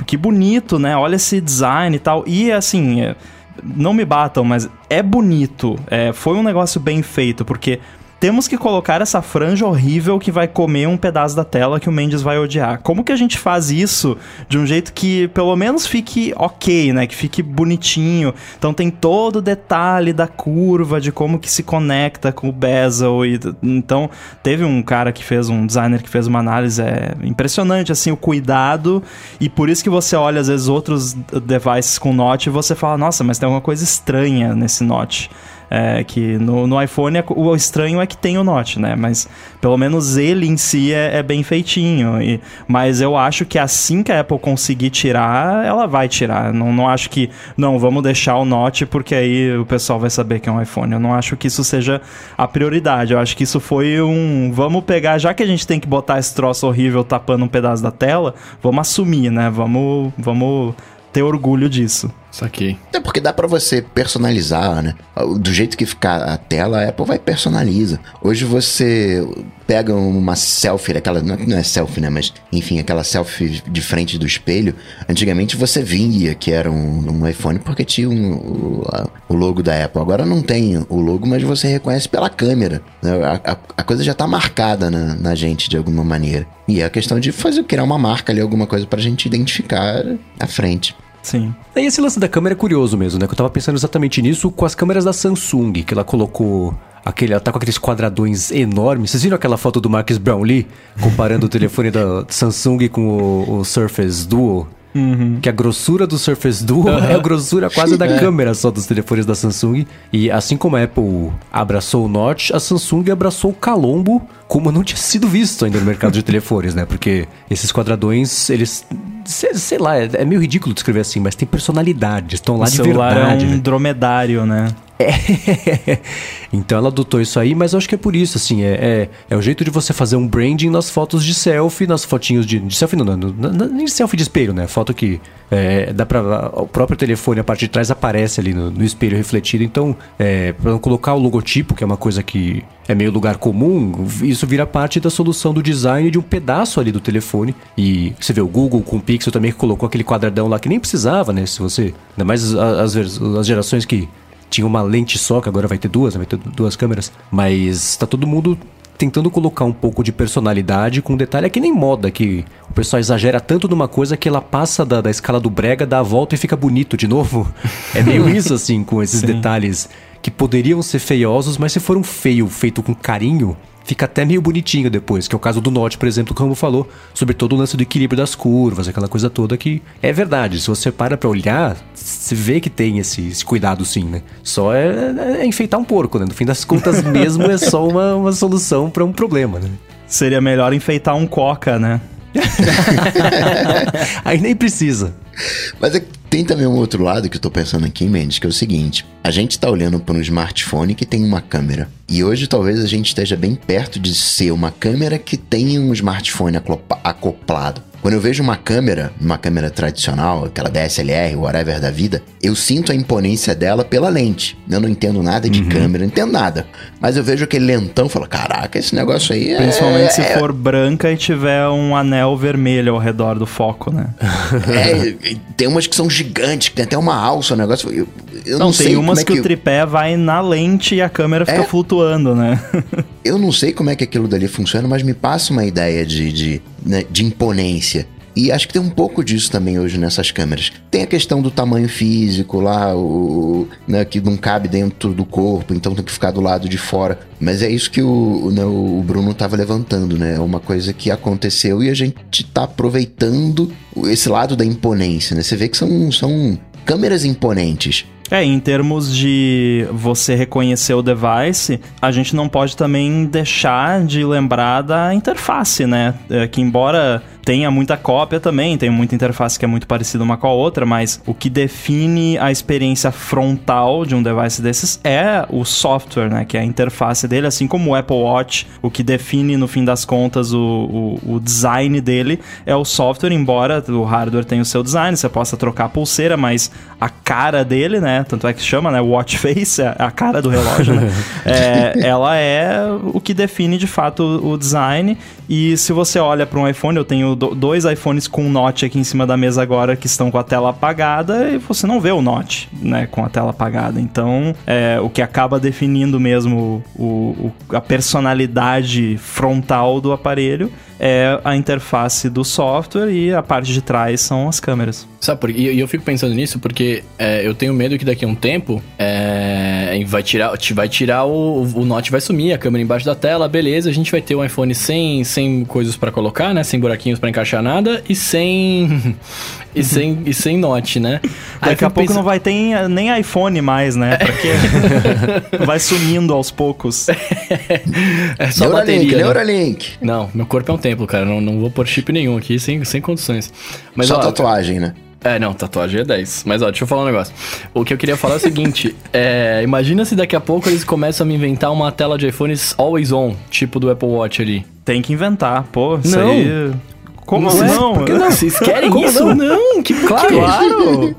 S3: que bonito, né? Olha esse design e tal. E assim, é, não me batam, mas é bonito. É, foi um negócio bem feito, porque temos que colocar essa franja horrível que vai comer um pedaço da tela que o Mendes vai odiar. Como que a gente faz isso de um jeito que pelo menos fique ok, né? Que fique bonitinho. Então tem todo o detalhe da curva, de como que se conecta com o bezel. E, então teve um cara que fez, um designer que fez uma análise é, impressionante, assim, o cuidado. E por isso que você olha às vezes outros devices com Note e você fala, nossa, mas tem alguma coisa estranha nesse Note. É, que no, no iPhone é, o estranho é que tem o Note, né? Mas pelo menos ele em si é, é, bem feitinho. E, mas eu acho que assim que a Apple conseguir tirar, ela vai tirar. Não, não acho que, não, vamos deixar o Note porque aí o pessoal vai saber que é um iPhone. Eu não acho que isso seja a prioridade. Eu acho que isso foi um. Vamos pegar, já que a gente tem que botar esse troço horrível tapando um pedaço da tela, vamos assumir, né? Vamos, vamos ter orgulho disso.
S2: Saquei.
S1: É porque dá para você personalizar, né? Do jeito que ficar a tela, a Apple vai personaliza. Hoje você pega uma selfie, aquela não é selfie, né? Mas enfim, aquela selfie de frente do espelho. Antigamente você via que era um, um iPhone porque tinha um, o, a, o, logo da Apple. Agora não tem o logo, mas você reconhece pela câmera. Né? A, a, a coisa já tá marcada na, na, gente de alguma maneira. E é a questão de fazer criar uma marca ali, alguma coisa pra gente identificar à frente.
S4: Sim. E esse lance da câmera é curioso mesmo, né? Que eu tava pensando exatamente nisso com as câmeras da Samsung, que ela colocou aquele, ela tá com aqueles quadradões enormes. Vocês viram aquela foto do Marcus Brownlee comparando o telefone da Samsung com o, o Surface Duo? Uhum. Que a grossura do Surface Duo uhum. é a grossura quase da é. câmera só dos telefones da Samsung. E assim como a Apple abraçou o Notch, a Samsung abraçou o Calombo como não tinha sido visto ainda no mercado de telefones, né? Porque esses quadradões, eles. Sei, lá, é, é, meio ridículo descrever assim, mas tem personalidade, estão lá o de verdade.
S3: É um
S4: né?
S3: dromedário, né?
S4: É. então ela adotou isso aí, mas eu acho que é por isso, assim, é, é, é, o jeito de você fazer um branding nas fotos de selfie, nas fotinhos de, de selfie, não, não, não, nem selfie de espelho, né? Foto que é, dá pra. O próprio telefone, a parte de trás aparece ali no, no espelho refletido. Então, é, para colocar o logotipo, que é uma coisa que é meio lugar comum, isso vira parte da solução do design de um pedaço ali do telefone. E você vê o Google com o Pixel também que colocou aquele quadradão lá que nem precisava, né? Se você. Ainda mais as, as gerações que tinha uma lente só, que agora vai ter duas, vai ter duas câmeras. Mas tá todo mundo tentando colocar um pouco de personalidade com um detalhe. É que nem moda, que o pessoal exagera tanto numa coisa que ela passa da, da escala do brega, dá a volta e fica bonito de novo. É meio isso, assim, com esses Sim. detalhes que poderiam ser feiosos, mas se for um feio feito com carinho, fica até meio bonitinho depois, que é o caso do Note, por exemplo, como falou, sobre todo o lance do equilíbrio das curvas, aquela coisa toda que é verdade. Se você para pra olhar, você vê que tem esse, esse cuidado sim, né? Só é, é, é, enfeitar um porco, né? No fim das contas mesmo é só uma, uma solução para um problema, né?
S3: Seria melhor enfeitar um coca, né?
S4: Aí nem precisa.
S1: Mas é, tem também um outro lado que eu tô pensando aqui, Mendes, que é o seguinte: a gente tá olhando para um smartphone que tem uma câmera. E hoje talvez a gente esteja bem perto de ser uma câmera que tem um smartphone acoplado. Quando eu vejo uma câmera, uma câmera tradicional, aquela DSLR, whatever da vida, eu sinto a imponência dela pela lente. Eu não entendo nada de uhum. câmera, não entendo nada. Mas eu vejo aquele lentão e falo, caraca, esse negócio aí
S3: é... Principalmente se é... for branca e tiver um anel vermelho ao redor do foco, né?
S1: é, tem umas que são gigantes, que tem até uma alça, o negócio... Eu,
S3: eu não, não tem umas é que, que, o tripé vai na lente e a câmera fica é... flutuando, né?
S1: eu não sei como é que aquilo dali funciona, mas me passa uma ideia de, de, né, de imponência. E acho que tem um pouco disso também hoje nessas câmeras. Tem a questão do tamanho físico lá, o, né, que não cabe dentro do corpo, então tem que ficar do lado de fora. Mas é isso que o, né, o Bruno estava levantando, né? É uma coisa que aconteceu e a gente está aproveitando esse lado da imponência, né? Você vê que são, são câmeras imponentes.
S3: É, em termos de você reconhecer o device, a gente não pode também deixar de lembrar da interface, né? É, que embora tenha muita cópia também, tem muita interface que é muito parecida uma com a outra, mas o que define a experiência frontal de um device desses é o software, né? Que é a interface dele, assim como o Apple Watch, o que define no fim das contas o, o, o design dele é o software, embora o hardware tenha o seu design, você possa trocar a pulseira, mas a cara dele, né? Tanto é que chama, né? Watch face, é a cara do relógio, né? é, ela é o que define de fato o design. E se você olha para um iPhone, eu tenho dois iPhones com Note aqui em cima da mesa agora que estão com a tela apagada e você não vê o Note, né, com a tela apagada. Então, é, o que acaba definindo mesmo o, o, a personalidade frontal do aparelho é a interface do software e a parte de trás são as câmeras.
S2: Sabe por E eu fico pensando nisso porque é, eu tenho medo que daqui a um tempo é, vai tirar, vai tirar o, o Note vai sumir, a câmera embaixo da tela, beleza, a gente vai ter um iPhone sem, sem coisas para colocar, né? Sem buraquinhos para encaixar nada e sem e sem e sem Note, né?
S3: Daqui a pouco pensando... não vai ter nem iPhone mais, né? Porque vai sumindo aos poucos.
S1: é só Neuralink, bateria. Né? Neuralink.
S2: Não, meu corpo é um templo, cara. Não, não vou pôr chip nenhum aqui, sem, sem condições.
S1: Mas, Só ó, tatuagem, né?
S2: É, não, tatuagem é 10. Mas ó, deixa eu falar um negócio. O que eu queria falar é o seguinte: é, imagina se daqui a pouco eles começam a me inventar uma tela de iPhones always on, tipo do Apple Watch ali.
S3: Tem que inventar, pô. Isso não. aí.
S2: Como não? não? Por que não? Vocês querem
S3: Como
S2: isso?
S3: Não, que claro. claro.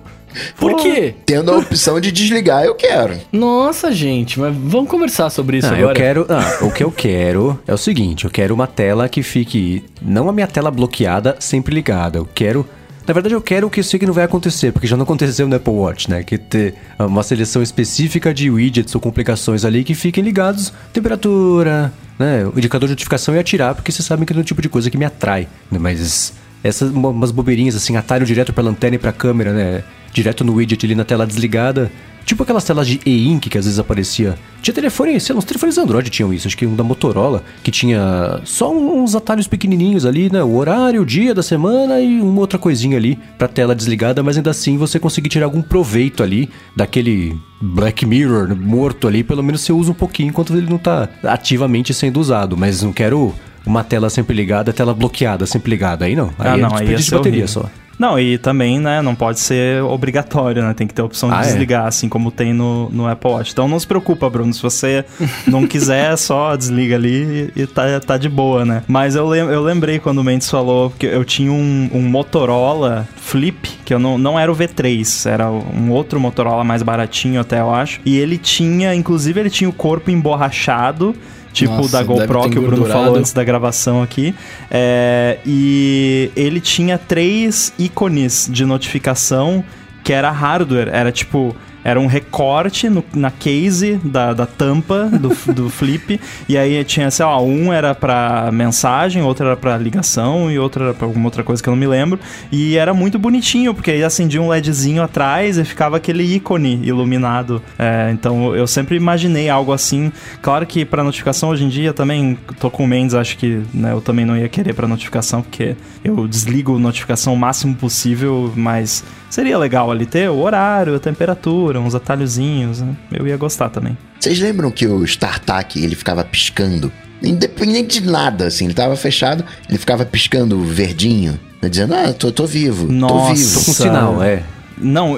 S2: Por quê?
S1: Tendo a opção de desligar, eu quero.
S2: Nossa, gente, mas vamos conversar sobre isso
S4: Ah,
S2: agora.
S4: eu quero. Ah, o que eu quero é o seguinte: eu quero uma tela que fique. Não a minha tela bloqueada, sempre ligada. Eu quero. Na verdade, eu quero que eu sei que não vai acontecer, porque já não aconteceu no Apple Watch, né? Que ter uma seleção específica de widgets ou complicações ali que fiquem ligados. Temperatura, né? O indicador de notificação e atirar, porque vocês sabem que é um tipo de coisa que me atrai. Né? Mas essas uma- umas bobeirinhas assim, atalho direto pra lanterna e pra câmera, né? Direto no widget ali na tela desligada. Tipo aquelas telas de e-ink que às vezes aparecia. Tinha telefone, sei lá, uns telefones Android tinham isso, acho que um da Motorola, que tinha só uns atalhos pequenininhos ali, né? O horário, o dia da semana e uma outra coisinha ali pra tela desligada, mas ainda assim você conseguir tirar algum proveito ali daquele Black Mirror morto ali, pelo menos você usa um pouquinho enquanto ele não tá ativamente sendo usado, mas não quero uma tela sempre ligada, tela bloqueada sempre ligada, aí não. Aí
S3: Ah,
S4: é
S3: não, aí ia
S4: desperdício
S3: ser
S4: de bateria
S3: horrível.
S4: só.
S3: Não, e também, né, não pode ser obrigatório, né? Tem que ter a opção de
S4: Ah, é?
S3: desligar, assim como tem no, no Apple Watch. Então não se preocupa, Bruno. Se você não quiser, só desliga ali e, e tá, tá de boa, né? Mas eu, lem eu lembrei quando o Mendes falou que eu tinha um, um Motorola Flip, que eu não, não era o V3, era um outro Motorola mais baratinho até, eu acho. E ele tinha, inclusive, ele tinha o corpo emborrachado. Tipo o
S2: Nossa,
S3: da GoPro que o Bruno falou antes da gravação aqui. É, e ele tinha três ícones de notificação que era hardware. Era tipo. Era um recorte no- na case da, da tampa do, do flip. E aí tinha, sei lá, um era pra mensagem, outro era pra ligação e outro era pra alguma outra coisa que eu não me lembro. E era muito bonitinho, porque aí acendia um LEDzinho atrás e ficava aquele ícone iluminado. É, então eu sempre imaginei algo assim. Claro que pra notificação hoje em dia também tô com o Mendes, acho que né, eu também não ia querer pra notificação, porque eu desligo notificação o máximo possível, mas seria legal ali ter o horário, a temperatura, uns atalhozinhos, né? Eu ia gostar também.
S1: Vocês lembram que o StarTAC, ele ficava piscando? Independente de nada, assim, ele tava fechado, ele ficava piscando verdinho, né, dizendo, ah, tô, tô vivo, tô
S3: Nossa.
S1: vivo.
S4: Tô com sinal, é.
S3: Não,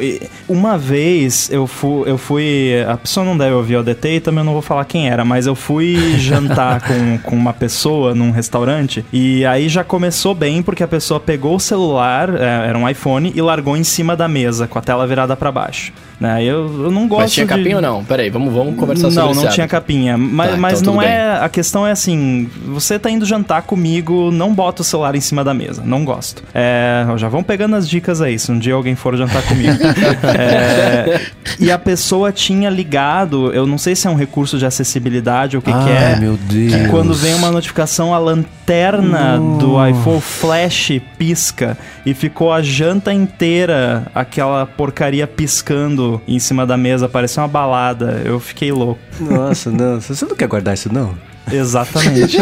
S3: uma vez eu fui, eu fui. A pessoa não deve ouvir o DT e também eu não vou falar quem era, mas eu fui jantar com, com uma pessoa num restaurante e aí já começou bem porque a pessoa pegou o celular, é, era um iPhone, e largou em cima da mesa com a tela virada pra baixo. Né? Eu, eu não gosto
S2: Mas tinha
S3: de...
S2: capinha ou não? Peraí, vamos, vamos conversar sobre
S3: Não,
S2: esse
S3: não tinha
S2: hábito.
S3: capinha. Mas,
S2: Tá,
S3: mas
S2: então
S3: não é. A questão é assim: você tá indo jantar comigo, não bota o celular em cima da mesa. Não gosto. É, já vão pegando as dicas aí, se um dia alguém for jantar comigo. É, e a pessoa tinha ligado, eu não sei se é um recurso de acessibilidade ou o que, que é.
S4: Ai, meu Deus.
S3: Que quando vem uma notificação, a lanterna do iPhone flash pisca e ficou a janta inteira aquela porcaria piscando em cima da mesa, parecia uma balada. Eu fiquei louco.
S4: Nossa, não. Você não quer guardar isso, não?
S3: Exatamente.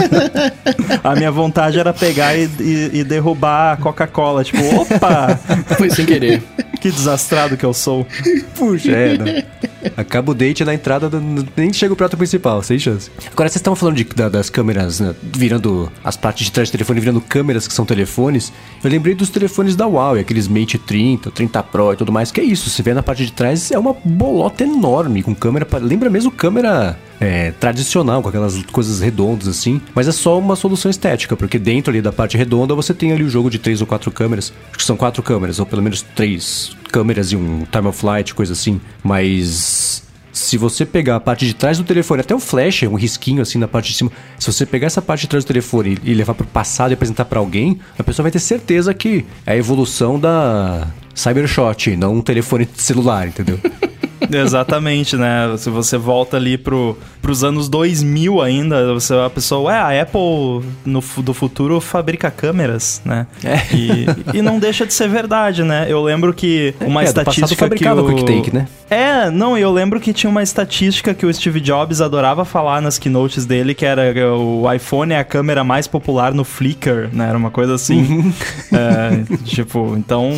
S3: a minha vontade era pegar e, e- e derrubar a Coca-Cola. Tipo, opa!
S2: Foi sem querer.
S3: Que desastrado que eu sou.
S4: Puxa, é, não. Acaba o date na entrada, do- nem chega o prato principal, sem chance. Agora, vocês estavam falando de- da- das câmeras, né, virando as partes de trás do telefone, virando câmeras que são telefones. Eu lembrei dos telefones da Huawei, aqueles Mate 30, 30 Pro e tudo mais, que é isso. Você vê na parte de trás, é uma bolota enorme, com câmera, lembra mesmo câmera é, tradicional, com aquelas coisas redondas assim, mas é só uma solução estética, porque dentro ali da parte redonda você tem ali o jogo de três ou quatro câmeras, acho que são quatro câmeras, ou pelo menos três câmeras e um time of flight, coisa assim, mas se você pegar a parte de trás do telefone, até o flash, um risquinho assim na parte de cima, se você pegar essa parte de trás do telefone e levar pro passado e apresentar pra alguém, a pessoa vai ter certeza que é a evolução da Cybershot, não um telefone celular, entendeu?
S3: Exatamente, né? Se você volta ali pro, pros anos 2000 ainda, você, a pessoa, ué, a Apple no, do futuro fabrica câmeras, né?
S4: É.
S3: E, e não deixa de ser verdade, né? Eu lembro que uma
S4: É, do passado
S3: estatística
S4: fabricava
S3: que o...
S4: Quick Take, né?
S3: É, não, eu lembro que tinha uma estatística que o Steve Jobs adorava falar nas keynotes dele, que era o iPhone é a câmera mais popular no Flickr, né? Era uma coisa assim.
S4: Uhum.
S3: É, tipo, então,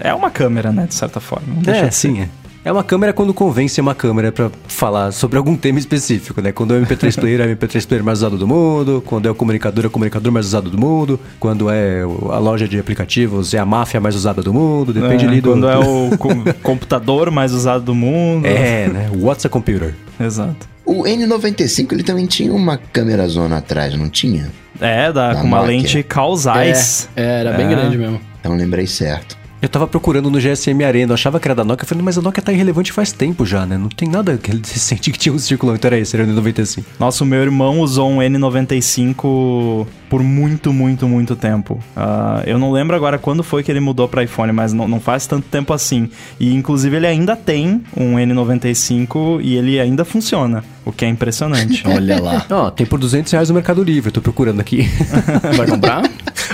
S3: é uma câmera, né? De certa forma.
S4: É, sim, é. É uma câmera quando convence uma câmera pra falar sobre algum tema específico, né? Quando é o MP3 player, é o MP3 player mais usado do mundo. Quando é o comunicador, é o comunicador mais usado do mundo. Quando é a loja de aplicativos, é a máfia mais usada do mundo. Depende
S3: É,
S4: ali do...
S3: Quando é o com- computador mais usado do mundo.
S4: É, né? What's a computer?
S3: Exato.
S1: O N95, ele também tinha uma câmera zona atrás, não tinha?
S3: É, dá
S1: Da
S3: com uma
S1: Nokia.
S3: lente causais.
S2: É, era bem
S3: É.
S2: grande mesmo.
S1: Então lembrei certo.
S4: Eu tava procurando no GSM Arena, eu achava que era da Nokia, eu falei, mas a Nokia tá irrelevante faz tempo já, né? Não tem nada que ele sente que tinha um círculo, então era esse, era o N95.
S3: Nossa, o meu irmão usou um N95 por muito, muito, muito tempo. Uh, eu não lembro agora quando foi que ele mudou para iPhone, mas não, não faz tanto tempo assim. E inclusive ele ainda tem um N95 e ele ainda funciona, o que é impressionante.
S2: Olha lá.
S4: Ó, tem por 200 reais no Mercado Livre, eu tô procurando aqui.
S2: Vai comprar?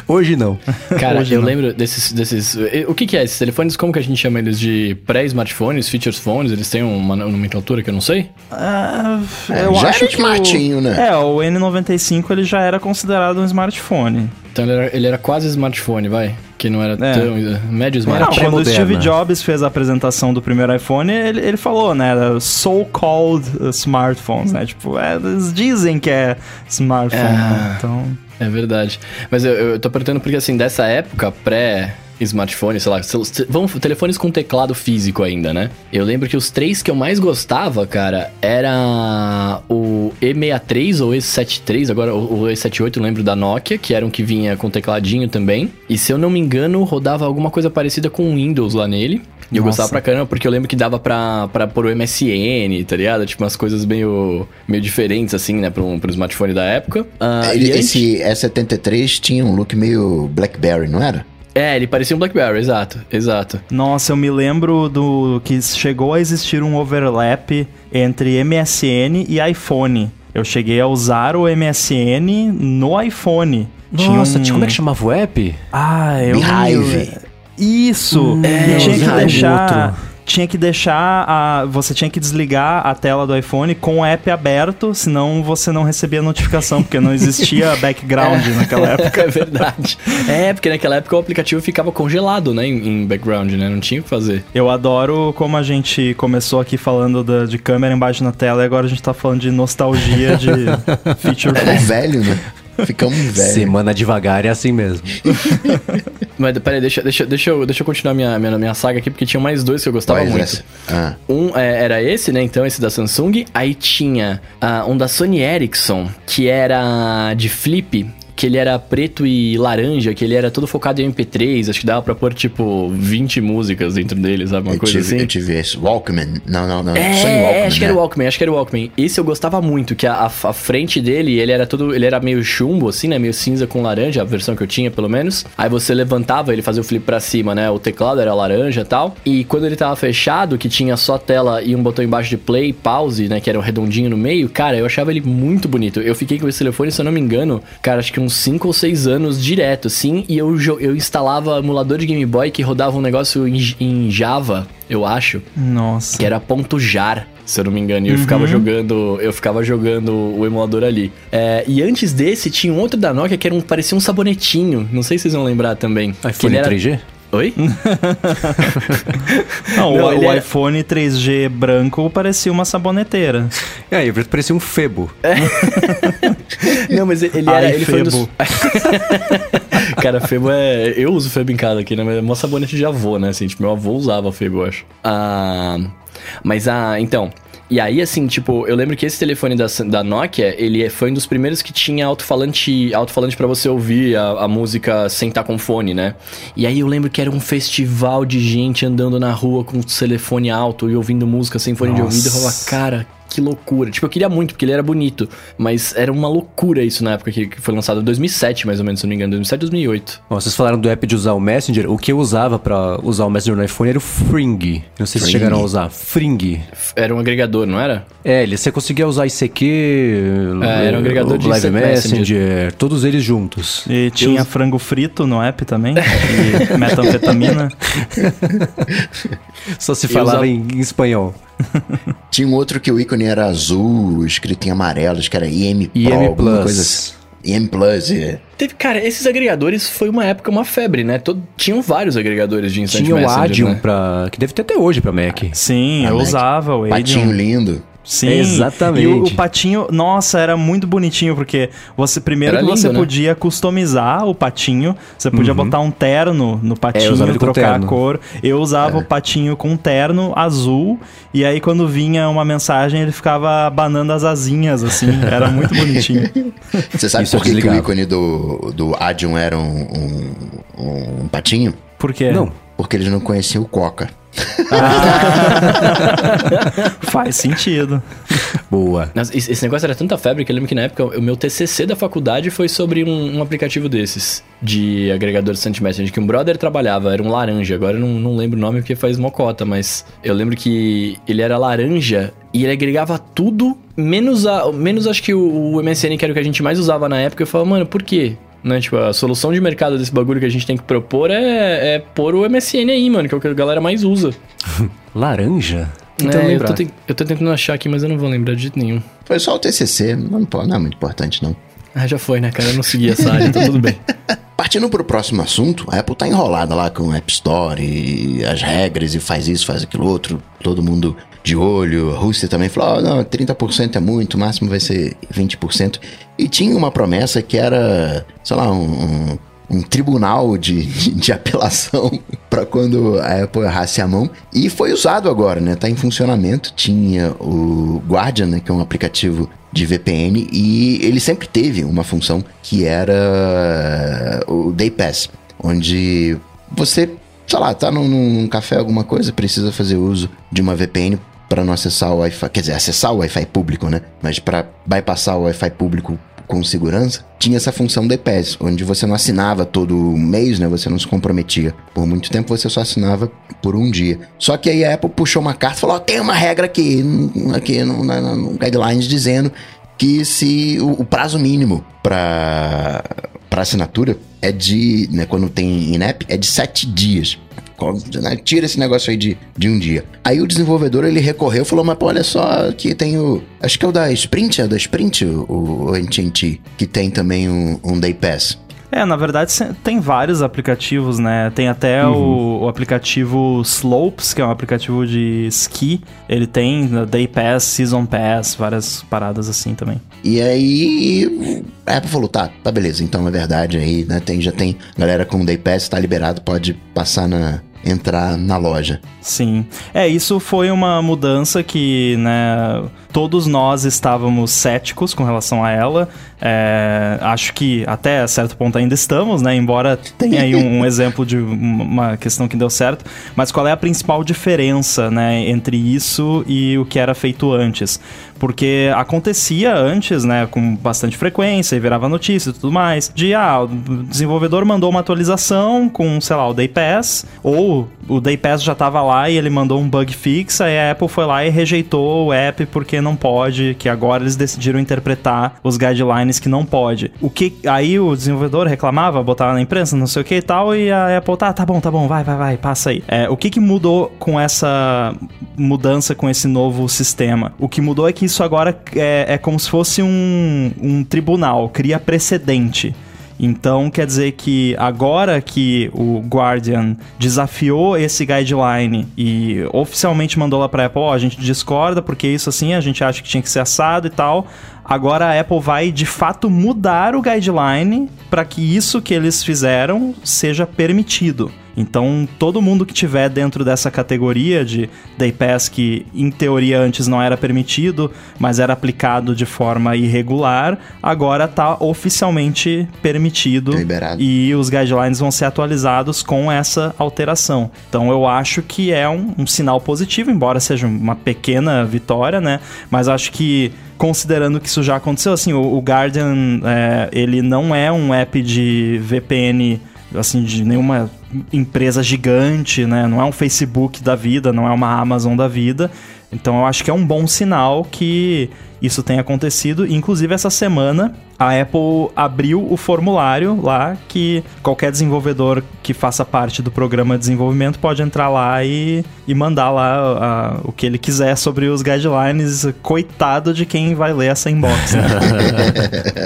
S4: Hoje não.
S2: Cara,
S3: Hoje
S2: eu
S3: não.
S2: lembro desses, desses. O que, que é esses telefones? Como que a gente chama eles de pré-smartphones, features phones? Eles têm uma nomenclatura que eu não sei?
S3: Ah,
S1: É,
S3: eu
S1: já
S3: acho
S1: era
S3: que
S1: smartinho,
S3: o,
S1: né?
S3: É, o N95 ele já era considerado um smartphone.
S2: Então ele era, ele era quase smartphone, vai. Que não era
S3: É.
S2: tão. Médio
S3: Não,
S2: smartphone.
S3: quando o. Steve Jobs fez a apresentação do primeiro iPhone, ele, ele falou, né? So-called uh, smartphones, né? Tipo, é, eles dizem que é smartphone,
S2: É.
S3: né? Então.
S2: É verdade. Mas eu, eu tô perguntando porque, assim, dessa época pré. Smartphone, sei lá, vamos, telefones com teclado físico ainda, né? Eu lembro que os três que eu mais gostava, cara, era o E63 ou E73, agora o, o E78 eu lembro da Nokia, que era um que vinha com tecladinho também. E se eu não me engano, rodava alguma coisa parecida com o Windows lá nele. E eu
S3: Nossa.
S2: gostava pra caramba, porque eu lembro que dava pra, pra pôr o MSN, tá ligado? Tipo, umas coisas meio, meio diferentes, assim, né, pro, pro smartphone da época. Ah,
S1: Ele-
S2: e antes-
S1: esse E73 tinha um look meio Blackberry, não era?
S2: É, ele parecia um BlackBerry, exato, exato.
S3: Nossa, eu me lembro do que chegou a existir um overlap entre MSN e iPhone. Eu cheguei a usar o MSN no iPhone.
S4: Nossa,
S3: um-
S4: tinha- como é que chamava o app?
S3: Ah, eu
S1: Beehive.
S3: Isso.
S2: É,
S3: tinha que deixar.
S4: outro.
S3: Tinha que deixar a. Você tinha que desligar a tela do iPhone com o app aberto, senão você não recebia notificação, porque não existia background naquela época.
S2: É verdade. É, porque naquela época o aplicativo ficava congelado, né, em, em background, né? Não tinha o que fazer.
S3: Eu adoro como a gente começou aqui falando da- de câmera embaixo na tela e agora a gente tá falando de nostalgia de feature
S1: É velho, né? Ficamos velho.
S4: Semana devagar é assim mesmo.
S2: Mas peraí, deixa, deixa, deixa, eu, deixa eu continuar minha, minha, minha saga aqui, porque tinha mais dois que eu gostava
S1: Quais
S2: muito.
S1: Ah,
S2: Um é, era esse, né? Então, esse da Samsung. Aí tinha ah, um da Sony Ericsson, que era de flip. Que ele era preto e laranja, que ele era todo focado em MP3. Acho que dava pra pôr, tipo, 20 músicas dentro dele, sabe? Uma
S1: eu,
S2: coisa
S1: tive,
S2: assim.
S1: eu tive esse. Walkman. Não, não, não.
S2: É,
S1: Walkman,
S2: acho que era o
S1: né?
S2: Walkman, acho que era o Walkman. Esse eu gostava muito, que a, a, a frente dele, ele era todo, ele era meio chumbo, assim, né? Meio cinza com laranja, a versão que eu tinha, pelo menos. Aí você levantava, ele fazia o flip pra cima, né? O teclado era laranja e tal. E quando ele tava fechado, que tinha só tela e um botão embaixo de play, pause, né? Que era um redondinho no meio, cara, eu achava ele muito bonito. Eu fiquei com esse telefone, se eu não me engano, cara, acho que uns 5 ou 6 anos direto, assim. E eu, eu instalava emulador de Game Boy que rodava um negócio em, em Java, eu acho
S3: Nossa.
S2: que era ponto .jar, se eu não me engano. E eu ficava jogando, eu ficava jogando o emulador ali. É, e antes desse tinha um outro da Nokia que era um parecia um sabonetinho. Não sei se vocês vão lembrar também. Que
S4: iPhone
S2: ele era...
S4: 3G?
S2: Oi?
S3: Não,
S2: Não,
S3: o,
S2: ele
S3: o
S2: era-
S3: iPhone 3G branco parecia uma saboneteira.
S4: É, eu parecia um febo.
S2: Não, mas ele
S3: Ai,
S2: era, ele foi um dos...
S3: Febo.
S2: Cara, Febo é. Eu uso Febo em casa aqui, né? Mas é uma sabonete de avô, né? Assim, tipo, meu avô usava Febo, eu acho. Ah. Mas ah, então. E aí, assim, tipo, eu lembro que esse telefone da, da Nokia, ele foi um dos primeiros que tinha alto-falante alto-falante pra você ouvir a, a música sem estar com fone, né? E aí eu lembro que era um festival de gente andando na rua com o telefone alto e ouvindo música sem fone de ouvido. Eu falava,
S3: Nossa.
S2: cara, que loucura. Tipo, eu queria muito, porque ele era bonito. Mas era uma loucura isso na época que, que foi lançado. Em 2007, mais ou menos, se não me engano. 2007, 2008.
S4: Ó, vocês falaram do app de usar o Messenger. O que eu usava pra usar o Messenger no iPhone era o Fring. Não sei se
S1: Fring.
S4: chegaram a usar. Fring.
S2: Era um agregador, não era?
S4: É, ele, você conseguia usar ICQ,
S2: É, era um agregador
S4: o
S2: de
S4: Live
S2: Messenger.
S4: Messenger, todos eles juntos.
S3: E tinha frango frito no app também. E metanfetamina.
S4: Só se
S2: Eu
S4: falava
S2: usava-
S4: em, em espanhol.
S1: Tinha um outro que o ícone era azul, escrito em amarelo, acho que era IM Pro,
S4: IM
S1: alguma
S4: Plus.
S1: coisa assim. IM Plus, é.
S2: Teve, cara, esses agregadores foi uma época uma febre, né? Todo, tinham vários agregadores de Instant
S4: Tinha o
S2: Messenger,
S4: Adium
S2: né?
S4: pra. que deve ter até hoje pra Mac.
S3: Sim, eu
S1: Mac.
S3: usava o
S1: Patinho
S3: Adium.
S1: lindo.
S3: Sim,
S4: Exatamente.
S3: E o, o patinho, nossa, era muito bonitinho, porque você primeiro que você
S2: lindo, né?
S3: podia customizar o patinho, você podia botar um terno no
S4: É,
S3: patinho,
S4: com
S3: trocar
S4: terno.
S3: a cor. Eu usava o patinho com terno azul, e aí quando vinha uma mensagem, ele ficava abanando as asinhas, assim, era muito bonitinho.
S1: Você sabe
S4: Isso
S1: por que, que o ícone do, do Adium era um, um, um patinho?
S3: Por quê?
S4: Não.
S1: porque eles não conheciam o Coca.
S3: Ah, faz sentido.
S4: Boa.
S2: Esse negócio era tanta febre que eu lembro que na época o meu TCC da faculdade foi sobre um, um aplicativo desses, de agregador de Message, que um brother trabalhava, era um laranja. Agora eu não, não lembro o nome porque faz mocota, mas eu lembro que ele era laranja e ele agregava tudo, menos, a, menos acho que o, o MSN, que era o que a gente mais usava na época. Eu falava, mano, por quê? Né? Tipo, a solução de mercado desse bagulho que a gente tem que propor é, é pôr o MSN aí, mano, que é o que a galera mais usa.
S4: Laranja?
S2: Então, é, eu, tô te... eu tô tentando achar aqui, mas eu não vou lembrar de jeito nenhum.
S1: Foi só o TCC, não, não é muito importante, não.
S2: Ah, já foi, né, cara? Eu não segui essa área, então tudo bem.
S1: Partindo pro próximo assunto, a Apple tá enrolada lá com o App Store e as regras e faz isso, faz aquilo outro, todo mundo de olho. A Rússia também falou: oh, não, 30% é muito, o máximo vai ser 20%. E tinha uma promessa que era, sei lá, um, um um tribunal de, de apelação para quando a Apple errasse a mão. E foi usado agora, né? Tá em funcionamento. Tinha o Guardian, né? Que é um aplicativo de VPN e ele sempre teve uma função que era o Day Pass, onde você, sei lá, tá num, num café alguma coisa, precisa fazer uso de uma VPN para não acessar o Wi-Fi, quer dizer, acessar o Wi-Fi público, né? Mas para bypassar o Wi-Fi público com segurança, tinha essa função de pass, onde você não assinava todo mês, né? Você não se comprometia. Por muito tempo você só assinava por um dia. Só que aí a Apple puxou uma carta e falou: oh, tem uma regra aqui, aqui no, no, no guidelines dizendo que se o, o prazo mínimo para para assinatura é de, né, quando tem in-app, é de sete dias. Né, tira esse negócio aí de, de um dia. Aí o desenvolvedor ele recorreu e falou: Mas pô, olha só, que tem o. Acho que é o da Sprint, é o da Sprint, o, o AT&T, que tem também um, um Day Pass.
S3: É, na verdade tem vários aplicativos, né? Tem até uhum. o, o, aplicativo Slopes, que é um aplicativo de esqui. Ele tem né, Day Pass, Season Pass, várias paradas assim também.
S1: E aí a Apple falou, tá, tá beleza, então é verdade aí, né? Tem, já tem galera com Day Pass, tá liberado, pode passar na, entrar na loja.
S3: Sim. É, isso foi uma mudança que, né, todos nós estávamos céticos com relação a ela. É, acho que até certo ponto ainda estamos, né? Embora tenha aí um, um, exemplo de uma questão que deu certo. Mas qual é a principal diferença, né, entre isso e o que era feito antes? Porque acontecia antes, né, com bastante frequência, e virava notícia e tudo mais, de ah, o desenvolvedor mandou uma atualização com, sei lá, o Day Pass, ou o Day Pass já estava lá e ele mandou um bug fix, aí a Apple foi lá e rejeitou o app porque não pode, que agora eles decidiram interpretar os guidelines que não pode. O que aí o desenvolvedor reclamava, botava na imprensa, não sei o que e tal, e a Apple tá, tá bom, tá bom, vai, vai, vai, passa aí. É, o que que mudou com essa mudança com esse novo sistema? O que mudou é que isso agora é, é como se fosse um, um tribunal, cria precedente. Então quer dizer que agora que o Guardian desafiou esse guideline e oficialmente mandou lá para a Apple, a gente discorda porque isso assim a gente acha que tinha que ser assado e tal. Agora a Apple vai de fato mudar o guideline para que isso que eles fizeram seja permitido. Então, todo mundo que tiver dentro dessa categoria de Day Pass, que em teoria antes não era permitido, mas era aplicado de forma irregular, agora está oficialmente permitido.
S1: Liberado.
S3: E os guidelines vão ser atualizados com essa alteração. Então, eu acho que é um, um sinal positivo, embora seja uma pequena vitória, né? Mas acho que considerando que isso já aconteceu, assim, o, o Guardian, é, ele não é um app de VPN assim, de nenhuma empresa gigante, né? Não é um Facebook da vida, não é uma Amazon da vida. Então eu acho que é um bom sinal que isso tenha acontecido. Inclusive, essa semana, a Apple abriu o formulário lá que qualquer desenvolvedor que faça parte do programa de desenvolvimento pode entrar lá e, e mandar lá a, o que ele quiser sobre os guidelines. Coitado de quem vai ler essa inbox. Né?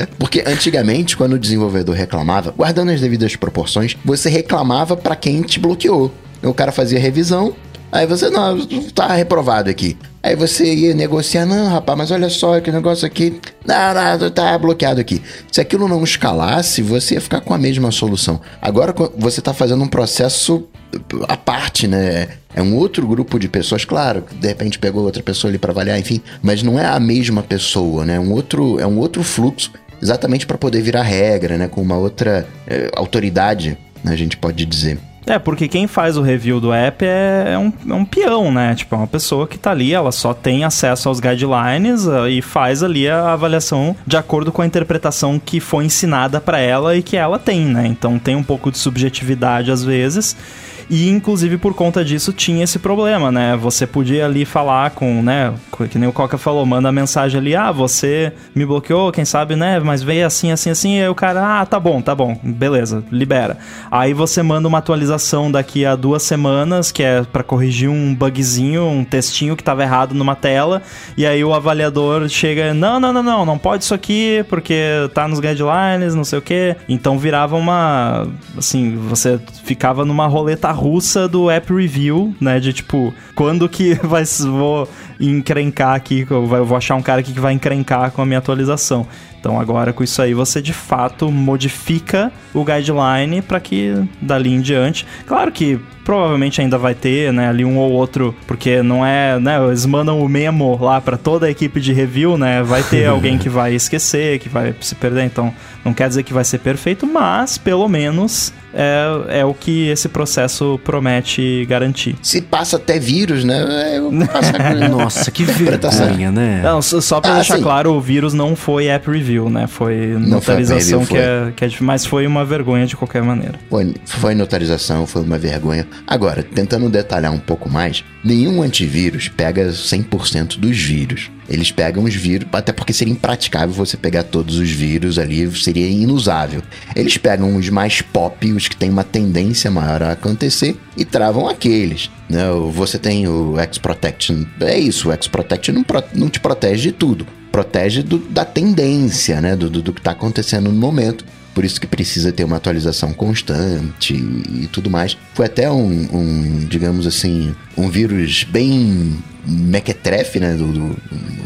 S1: Porque antigamente, quando o desenvolvedor reclamava, guardando as devidas proporções, você reclamava para quem te bloqueou. O cara fazia revisão, Aí você, não, tá reprovado aqui. Aí você ia negociar, não, rapaz, mas olha só, que negócio aqui, não, não, tá bloqueado aqui. Se aquilo não escalasse, você ia ficar com a mesma solução. Agora você tá fazendo um processo à parte, né? É um outro grupo de pessoas, claro, de repente pegou outra pessoa ali para avaliar, enfim, mas não é a mesma pessoa, né? É um outro, é um outro fluxo, exatamente para poder virar regra, né? Com uma outra é, autoridade né, a gente pode dizer.
S3: É, porque quem faz o review do app é, é, um, é um peão, né? Tipo, é uma pessoa que tá ali, ela só tem acesso aos guidelines uh, e faz ali a avaliação de acordo com a interpretação que foi ensinada para ela e que ela tem, né? Então tem um pouco de subjetividade às vezes. E inclusive por conta disso tinha esse problema, né? Você podia ali falar com, né, que nem o Coca falou, manda mensagem ali, ah, você me bloqueou, quem sabe, né? Mas veio assim, assim, assim, e aí o cara, ah, tá bom, tá bom, beleza, libera. Aí você manda uma atualização daqui a duas semanas, que é para corrigir um bugzinho, um textinho que tava errado numa tela, e aí o avaliador chega, não, não, não, não, não pode isso aqui, porque tá nos guidelines, não sei o quê. Então virava uma, assim, você ficava numa roleta russa do app review, né? De tipo, quando que vai vou encrencar aqui, eu vou achar um cara aqui que vai encrencar com a minha atualização. Então agora com isso aí você de fato modifica o guideline para que dali em diante. Claro que provavelmente ainda vai ter, né, ali um ou outro, porque não é, né, eles mandam o memo lá para toda a equipe de review, né? Vai ter alguém que vai esquecer, que vai se perder, então não quer dizer que vai ser perfeito, mas pelo menos é, é o que esse processo promete garantir.
S1: Se passa até vírus, né?
S4: É, Nossa, que vergonha, né?
S3: Não, só pra ah, deixar sim. claro, o vírus não foi app review, né? Foi notarização foi, que, é, que é mas foi uma vergonha de qualquer maneira.
S1: Foi, foi notarização, foi uma vergonha. Agora, tentando detalhar um pouco mais, nenhum antivírus pega 100% dos vírus. Eles pegam os vírus, até porque seria impraticável você pegar todos os vírus ali, seria inusável. Eles pegam os mais pop, os que têm uma tendência maior a acontecer, e travam aqueles. Né? Você tem o X-Protection, é isso, o X-Protection não, não te protege de tudo protege do, da tendência, né? Do, do, do que está acontecendo no momento. Por isso que precisa ter uma atualização constante e tudo mais. Foi até um, um digamos assim, um vírus bem mequetrefe, né? Do, do,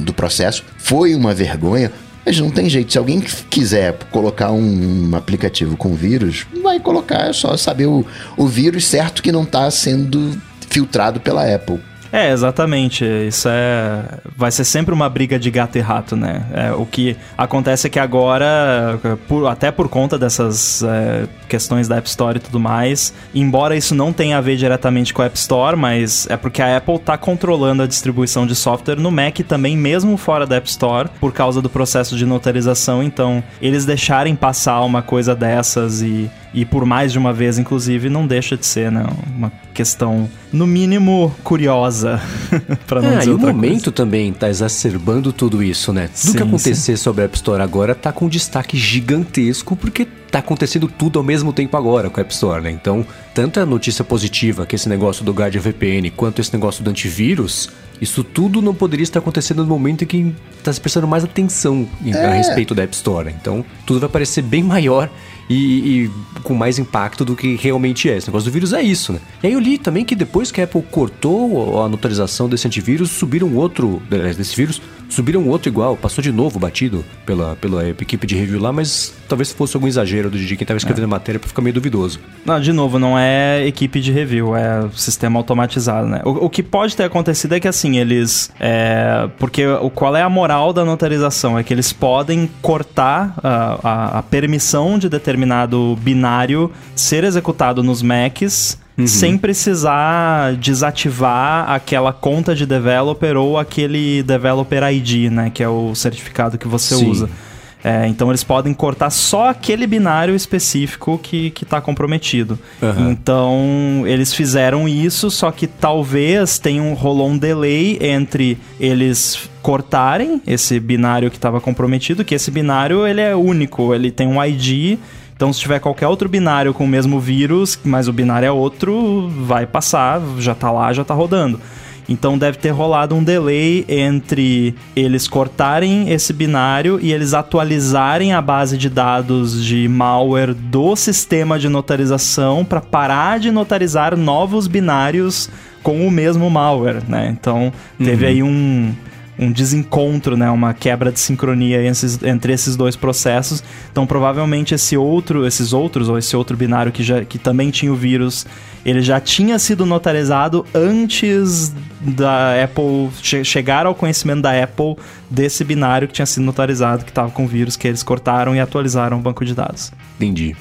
S1: do processo. Foi uma vergonha. Mas não tem jeito. Se alguém quiser colocar um, um, aplicativo com vírus, vai colocar. É só saber o, o vírus certo que não está sendo filtrado pela Apple.
S3: É, exatamente. Isso é. Vai ser sempre uma briga de gato e rato, né? É, o que acontece é que agora, por, até por conta dessas é, questões da App Store e tudo mais, embora isso não tenha a ver diretamente com a App Store, mas é porque a Apple está controlando a distribuição de software no Mac também, mesmo fora da App Store, por causa do processo de notarização. Então, eles deixarem passar uma coisa dessas e e por mais de uma vez, inclusive, não deixa de ser, né? Uma questão, no mínimo, curiosa,
S4: para não é, dizer e o momento coisa. também tá exacerbando tudo isso, né? Tudo sim, que acontecer sim. sobre a App Store agora tá com um destaque gigantesco, porque tá acontecendo tudo ao mesmo tempo agora com a App Store, né? Então, tanto a notícia positiva, que esse negócio do Guardian VPN, quanto esse negócio do antivírus, isso tudo não poderia estar acontecendo no momento em que está se prestando mais atenção é. a respeito da App Store. Então, tudo vai parecer bem maior e, e, com mais impacto do que realmente é. Esse negócio do vírus é isso, né? E aí eu li também que depois que a Apple cortou a notorização desse antivírus, subiram outro, desse vírus, subiram outro igual, passou de novo batido pela, pela equipe de review lá, mas talvez fosse algum exagero de quem estava escrevendo é. a matéria para ficar meio duvidoso.
S3: Não, de novo, não é equipe de review, é sistema automatizado, né? O, o que pode ter acontecido é que assim, eles. É, porque o, qual é a moral da notarização? É que eles podem cortar a, a, a permissão de determinado binário ser executado nos Macs uhum. sem precisar desativar aquela conta de developer ou aquele developer ID, né? Que é o certificado que você Sim. usa. É, então eles podem cortar só aquele binário específico que está comprometido. Uhum. Então eles fizeram isso, só que talvez tenha um, rolou um delay entre eles cortarem esse binário que estava comprometido, que esse binário ele é único, ele tem um ID então, se tiver qualquer outro binário com o mesmo vírus, mas o binário é outro, vai passar, já tá lá, já tá rodando. Então deve ter rolado um delay entre eles cortarem esse binário e eles atualizarem a base de dados de malware do sistema de notarização para parar de notarizar novos binários com o mesmo malware, né? Então teve uhum. aí um, um desencontro, né, uma quebra de sincronia entre esses dois processos. Então, provavelmente esse outro, esses outros ou esse outro binário que já que também tinha o vírus, ele já tinha sido notarizado antes da Apple che chegar ao conhecimento da Apple desse binário que tinha sido notarizado que estava com vírus que eles cortaram e atualizaram o banco de dados.
S4: Entendi.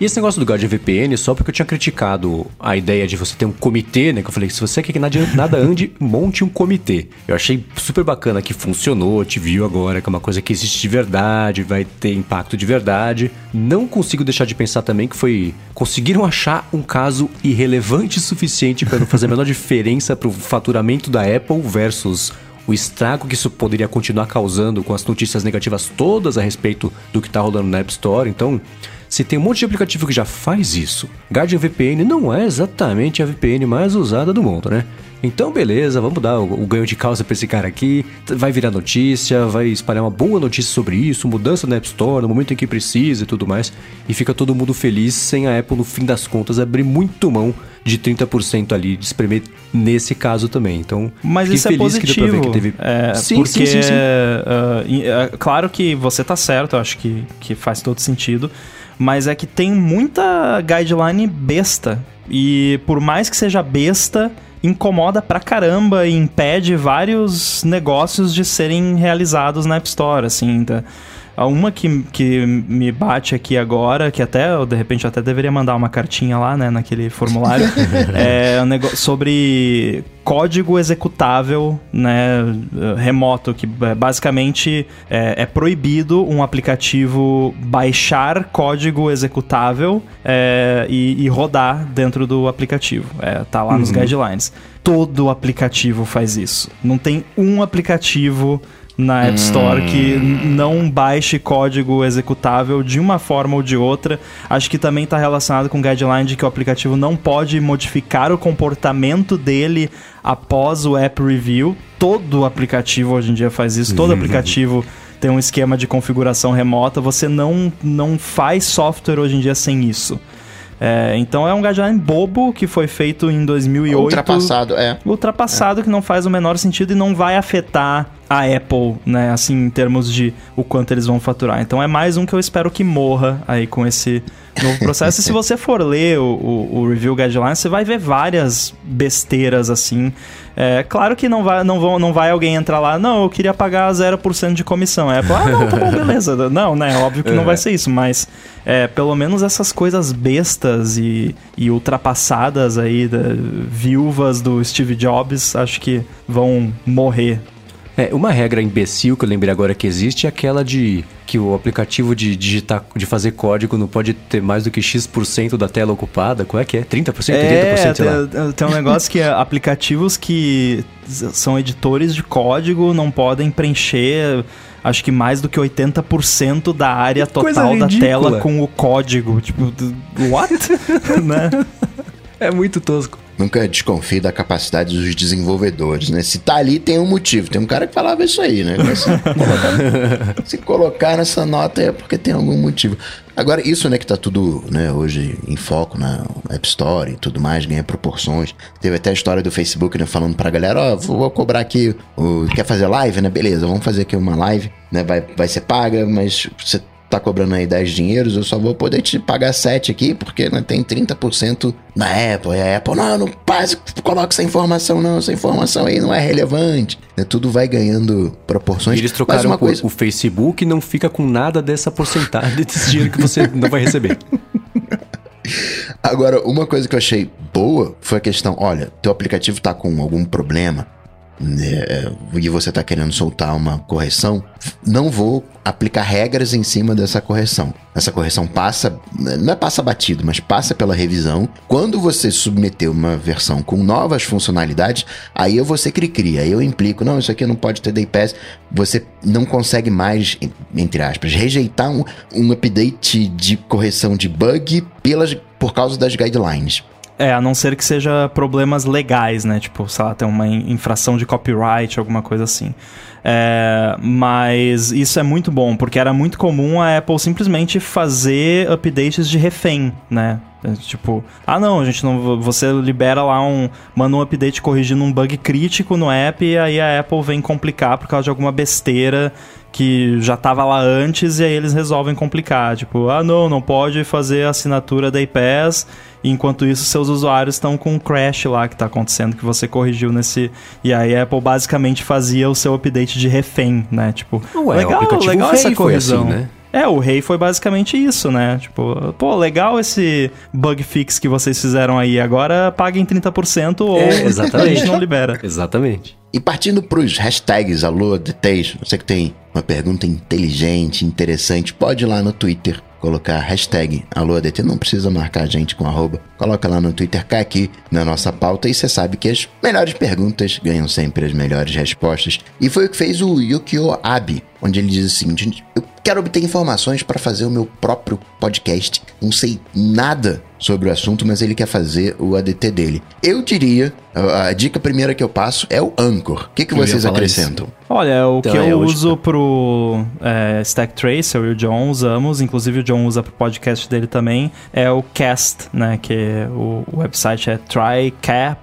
S4: E esse negócio do Guardian VPN, só porque eu tinha criticado a ideia de você ter um comitê, né? Que eu falei, se você quer que nada, nada ande, monte um comitê. Eu achei super bacana que funcionou, te viu agora, que é uma coisa que existe de verdade, vai ter impacto de verdade. Não consigo deixar de pensar também que foi. Conseguiram achar um caso irrelevante o suficiente para não fazer a menor diferença para o faturamento da Apple versus o estrago que isso poderia continuar causando com as notícias negativas todas a respeito do que está rolando na App Store. Então, se tem um monte de aplicativo que já faz isso, Guardian VPN não é exatamente a VPN mais usada do mundo, né? Então, beleza, vamos dar o, ganho de causa para esse cara aqui. Vai virar notícia, vai espalhar uma boa notícia sobre isso, mudança na App Store, no momento em que precisa e tudo mais. E fica todo mundo feliz sem a Apple, no fim das contas, abrir muito mão de 30% ali de espremer nesse caso também. Então,
S3: mas isso é positivo. Que teve... é, sim, porque, sim, sim, sim. Uh, claro que você tá certo, acho que, que faz todo sentido. Mas é que tem muita guideline besta. E por mais que seja besta, incomoda pra caramba e impede vários negócios de serem realizados na App Store, assim, tá? Uma que, que me bate aqui agora, que até eu de repente até deveria mandar uma cartinha lá, né, naquele formulário, é um negócio sobre código executável, né, remoto, que é, basicamente é, é proibido um aplicativo baixar código executável é, e, e, rodar dentro do aplicativo. É, tá lá uhum. nos guidelines. Todo aplicativo faz isso. Não tem um aplicativo na App Store que hum. não baixe código executável de uma forma ou de outra. Acho que também está relacionado com o guideline de que o aplicativo não pode modificar o comportamento dele após o app review. Todo aplicativo hoje em dia faz isso, todo uhum. aplicativo tem um esquema de configuração remota. Você não, não faz software hoje em dia sem isso. É, então é um guideline bobo que foi feito em 2008.
S1: Ultrapassado, é.
S3: Ultrapassado, é. que não faz o menor sentido e não vai afetar a Apple, né? Assim, em termos de o quanto eles vão faturar. Então é mais um que eu espero que morra aí com esse novo processo. e se você for ler o, o, o, review guideline, você vai ver várias besteiras assim. É claro que não vai, não, vão, não vai alguém entrar lá, não, eu queria pagar 0% de comissão. É, ah, não, tá bom, beleza. Não, né? Óbvio que não vai ser isso, mas é, pelo menos essas coisas bestas e, e ultrapassadas aí, da, viúvas do Steve Jobs, acho que vão morrer
S4: é, uma regra imbecil que eu lembrei agora que existe é aquela de que o aplicativo de digitar, de fazer código não pode ter mais do que X% da tela ocupada. Qual é que é? 30%?
S3: É, 30%? Tem, tem um negócio que é aplicativos que são editores de código não podem preencher acho que mais do que 80% da área total da tela com o código. Tipo, what? né?
S4: É muito tosco.
S1: Nunca desconfie da capacidade dos desenvolvedores, né? Se tá ali, tem um motivo. Tem um cara que falava isso aí, né? Se colocar, se colocar nessa nota é porque tem algum motivo. Agora, isso, né, que tá tudo, né, hoje em foco na App Store e tudo mais, ganha proporções. Teve até a história do Facebook, né, falando pra galera, ó, oh, vou cobrar aqui, o, quer fazer live, né? Beleza, vamos fazer aqui uma live, né? Vai, vai ser paga, mas você tá cobrando aí 10 dinheiros, eu só vou poder te pagar 7 aqui, porque né, tem 30% na Apple. E a Apple, não, não passe, coloca essa informação, não, essa informação aí não é relevante. Né, tudo vai ganhando proporções.
S4: E eles trocaram uma coisa... o Facebook não fica com nada dessa porcentagem desse dinheiro que você não vai receber.
S1: Agora, uma coisa que eu achei boa foi a questão: olha, teu aplicativo tá com algum problema, né, e você está querendo soltar uma correção, não vou aplicar regras em cima dessa correção. Essa correção passa, não é passa batido, mas passa pela revisão. Quando você submeter uma versão com novas funcionalidades, aí eu vou ser cri-cri, aí eu implico, não, isso aqui não pode ter day pass. Você não consegue mais, entre aspas, rejeitar um, um update de correção de bug pelas, por causa das guidelines.
S3: É, a não ser que seja problemas legais, né? Tipo, sei lá, tem uma infração de copyright, alguma coisa assim. É, mas isso é muito bom, porque era muito comum a Apple simplesmente fazer updates de refém, né? É, tipo, ah não, a gente não. Você libera lá um. Manda um update corrigindo um bug crítico no app e aí a Apple vem complicar por causa de alguma besteira que já estava lá antes e aí eles resolvem complicar. Tipo, ah não, não pode fazer assinatura da iPass enquanto isso seus usuários estão com um crash lá que está acontecendo que você corrigiu nesse... E aí a Apple basicamente fazia o seu update de refém, né? Tipo,
S4: Ué, legal, legal essa correção. Assim, né?
S3: É, o rei foi basicamente isso, né? Tipo, pô, legal esse bug fix que vocês fizeram aí. Agora paguem 30% ou
S4: É, exatamente.
S3: a gente não libera.
S4: Exatamente.
S1: E partindo pros hashtags Alô DTs, você que tem uma pergunta inteligente, interessante, pode ir lá no Twitter colocar hashtag AlôADT, não precisa marcar a gente com arroba, coloca lá no Twitter, cai aqui na nossa pauta e você sabe que as melhores perguntas ganham sempre as melhores respostas. E foi o que fez o Yukio Abe, onde ele diz o seguinte, eu quero obter informações para fazer o meu próprio podcast, não sei nada sobre o assunto, mas ele quer fazer o ADT dele. Eu diria, a, a dica primeira que eu passo é o Anchor. O que, que
S2: Eu
S1: vocês acrescentam?
S3: Olha, o
S4: Então,
S3: que
S4: é
S3: eu
S4: hoje,
S3: uso pro é, Stack Trace, eu e o John usamos, inclusive o John usa pro podcast dele também, é o Cast, né? Que o, o website é trycare.st,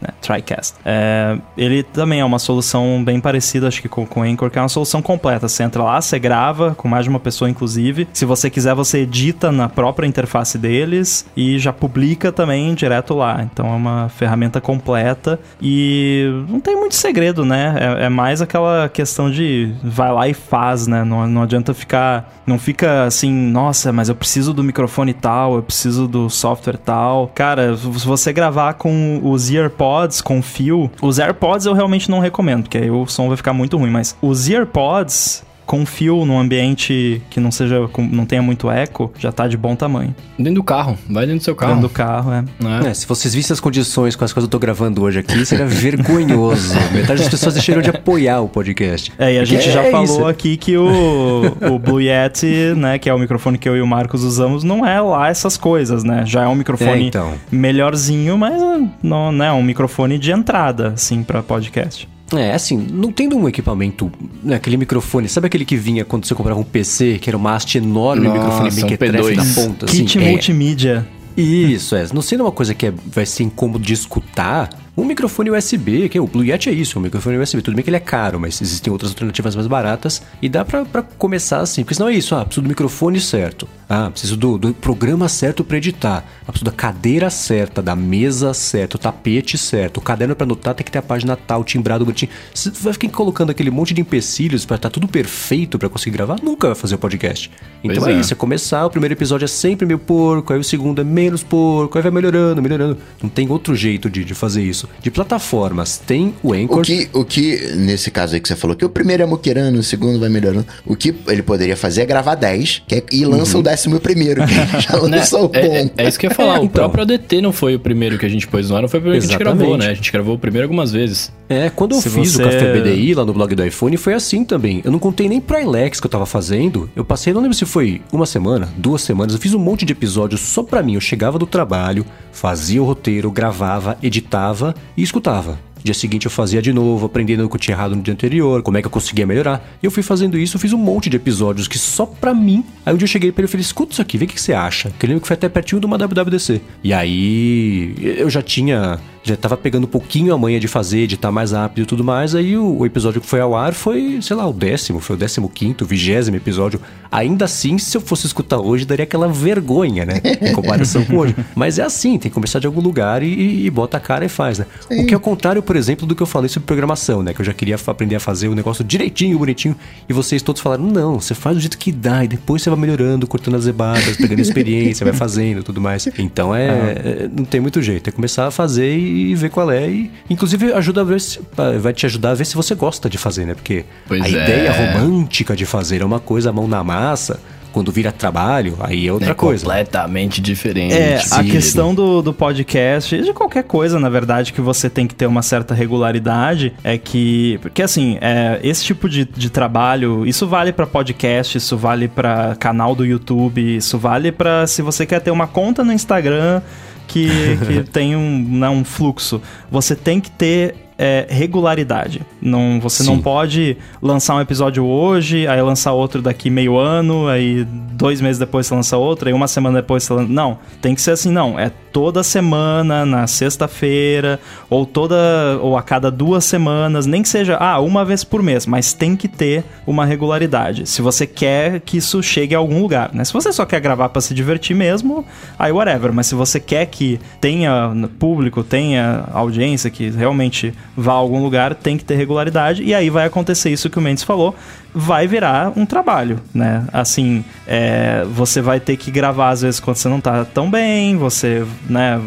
S3: né? Trycast. É, ele também é uma solução bem parecida, acho que com, com o Anchor, que é uma solução completa. Você entra lá, você grava, com mais de uma pessoa, inclusive. Se você quiser, você edita na própria interface deles e já publica também direto lá. Então é uma ferramenta completa e não tem muito segredo, né? É, é mais aquela questão de vai lá e faz, né? Não, não adianta ficar. Não fica assim, nossa, mas eu preciso do microfone tal, eu preciso do software tal. Cara, se você gravar com os AirPods, com fio, os AirPods eu realmente não recomendo, porque aí o som vai ficar muito ruim, mas os AirPods com fio num ambiente que não seja com- não tenha muito eco, já tá de bom tamanho.
S2: Dentro do carro. Vai dentro do seu carro.
S3: Dentro do carro, é.
S2: né?
S4: É, se vocês vissem as condições com as quais eu tô gravando hoje aqui, seria vergonhoso. Metade das pessoas deixaram de apoiar o podcast.
S3: É, e a gente
S4: Que
S3: já
S4: é
S3: falou
S4: isso.
S3: aqui que o, o Blue Yeti, né, que é o microfone que eu e o Marcos usamos, não é lá essas coisas, né? Já é um microfone
S4: É, então.
S3: melhorzinho, mas não, não é um microfone de entrada, assim, pra podcast.
S4: É, assim, não tendo um equipamento, né, aquele microfone, sabe aquele que vinha quando você comprava um PC, que era uma haste enorme, um
S2: Nossa,
S4: microfone
S2: um
S4: mequetrefe
S2: P2.
S4: na ponta, assim?
S3: Kit
S4: É,
S3: multimídia.
S4: Isso, é. Não sendo uma coisa que é- vai ser incômodo de escutar, um microfone USB, que é o Blue Yeti é isso, um microfone USB. Tudo bem que ele é caro, mas existem outras alternativas mais baratas e dá pra, pra começar assim. Porque senão é isso, ah, preciso do microfone certo. Ah, preciso do, do programa certo pra editar. Ah, preciso da cadeira certa, da mesa certa, o tapete certo, o caderno pra anotar tem que ter a página tal, timbrado bonitinho. Você vai ficar colocando aquele monte de empecilhos pra estar tudo perfeito pra conseguir gravar, nunca vai fazer o podcast. Então
S2: Pois
S4: é
S2: é.
S4: isso, é começar, o primeiro episódio é sempre meio porco, aí o segundo é menos porco, aí vai melhorando, melhorando. Não tem outro jeito de, de fazer isso. De plataformas, tem o Anchor.
S1: O que, o que, nesse caso aí que você falou, que o primeiro é muquirando, o segundo vai melhorando. O que ele poderia fazer é gravar 10 que é- e lança o décimo primeiro, que já
S2: Né?
S1: lançou o bom.
S2: É, é- é isso que eu ia falar.
S4: É,
S2: o
S4: então.
S2: próprio ADT não foi o primeiro que a gente pôs no ar, não foi o primeiro que a gente
S4: Exatamente.
S2: gravou, né? A gente gravou o primeiro algumas vezes.
S4: É, quando eu
S3: Se
S4: fiz
S3: você-
S4: o Café BDI lá no blog do iPhone, foi assim também. Eu não contei nem pro Ilex que eu tava fazendo. Eu passei, não lembro se foi uma semana, duas semanas. Eu fiz um monte de episódios só pra mim. Eu chegava do trabalho, fazia o roteiro, gravava, editava e escutava. Dia seguinte eu fazia de novo, aprendendo o que eu tinha errado no dia anterior, como é que eu conseguia melhorar. E eu fui fazendo isso, fiz um monte de episódios que só pra mim. Aí um dia eu cheguei pra ele e falei: escuta isso aqui, vê o que que você acha. Que eu lembro que foi até pertinho de uma WWDC. E aí eu já tinha. Já tava pegando um pouquinho a manha de fazer, editar mais rápido e tudo mais. Aí o, o episódio que foi ao ar foi, sei lá, o décimo, foi o décimo quinto, vigésimo episódio. Ainda assim, se eu fosse escutar hoje, daria aquela vergonha, né? Em comparação com hoje. Mas é assim, tem que começar de algum lugar e, e- bota a cara e faz, né? O que é o contrário, por exemplo, do que eu falei sobre programação, né? Que eu já queria aprender a fazer o negócio direitinho, bonitinho. E vocês todos falaram, não, você faz do jeito que dá, e depois você vai melhorando, cortando as zebadas, pegando experiência, vai fazendo tudo mais. Então é, é- Não tem muito jeito. É começar a fazer e ver qual é. E, inclusive, ajuda a ver se, vai te ajudar a ver se você gosta de fazer, né? Porque
S2: Pois
S4: a
S2: é.
S4: ideia romântica de fazer é uma coisa, a mão na massa. Quando vira trabalho, aí é outra
S2: é
S4: coisa.
S2: completamente diferente.
S3: É, a
S2: Sim.
S3: questão do, do podcast, e de qualquer coisa, na verdade, que você tem que ter uma certa regularidade, é que. Porque assim, é, esse tipo de, de trabalho, isso vale pra podcast, isso vale pra canal do YouTube, isso vale pra se você quer ter uma conta no Instagram que, que tem um, né, um fluxo. Você tem que ter é, regularidade. Não, você não
S4: Sim.
S3: pode lançar um episódio hoje, aí lançar outro daqui meio ano, aí dois meses depois você lança outro, aí uma semana depois você lança. Não, tem que ser assim, não. É toda semana, na sexta-feira, ou toda. ou a cada duas semanas, nem que seja, ah, uma vez por mês, mas tem que ter uma regularidade. Se você quer que isso chegue a algum lugar, né? Se você só quer gravar pra se divertir mesmo, aí whatever. Mas se você quer que tenha público, tenha audiência, que realmente vá a algum lugar, tem que ter regularidade. E aí vai acontecer isso que o Mendes falou, vai virar um trabalho, né? Assim, é, você vai ter que gravar às vezes quando você não tá tão bem, você, né,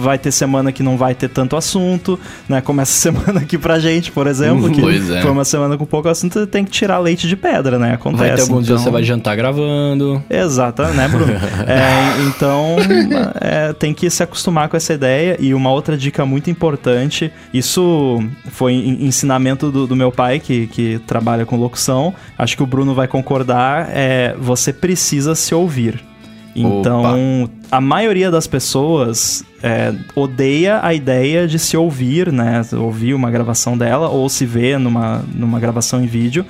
S3: vai ter semana que não vai ter tanto assunto, né? Como essa semana aqui pra gente, por exemplo, que
S2: é.
S3: foi uma semana com pouco assunto, você tem que tirar leite de pedra, né? Acontece.
S2: Vai ter alguns
S3: então...
S2: dias você vai jantar gravando.
S3: Exato, né, Bruno? é, então, é, tem que se acostumar com essa ideia. E uma outra dica muito importante, isso foi ensinamento do, do meu pai, que, que trabalha com locução. Acho que o Bruno vai concordar. É, você precisa se ouvir. Então, Opa. a maioria das pessoas é, odeia a ideia de se ouvir, né? Ouvir uma gravação dela ou se ver numa, numa gravação em vídeo.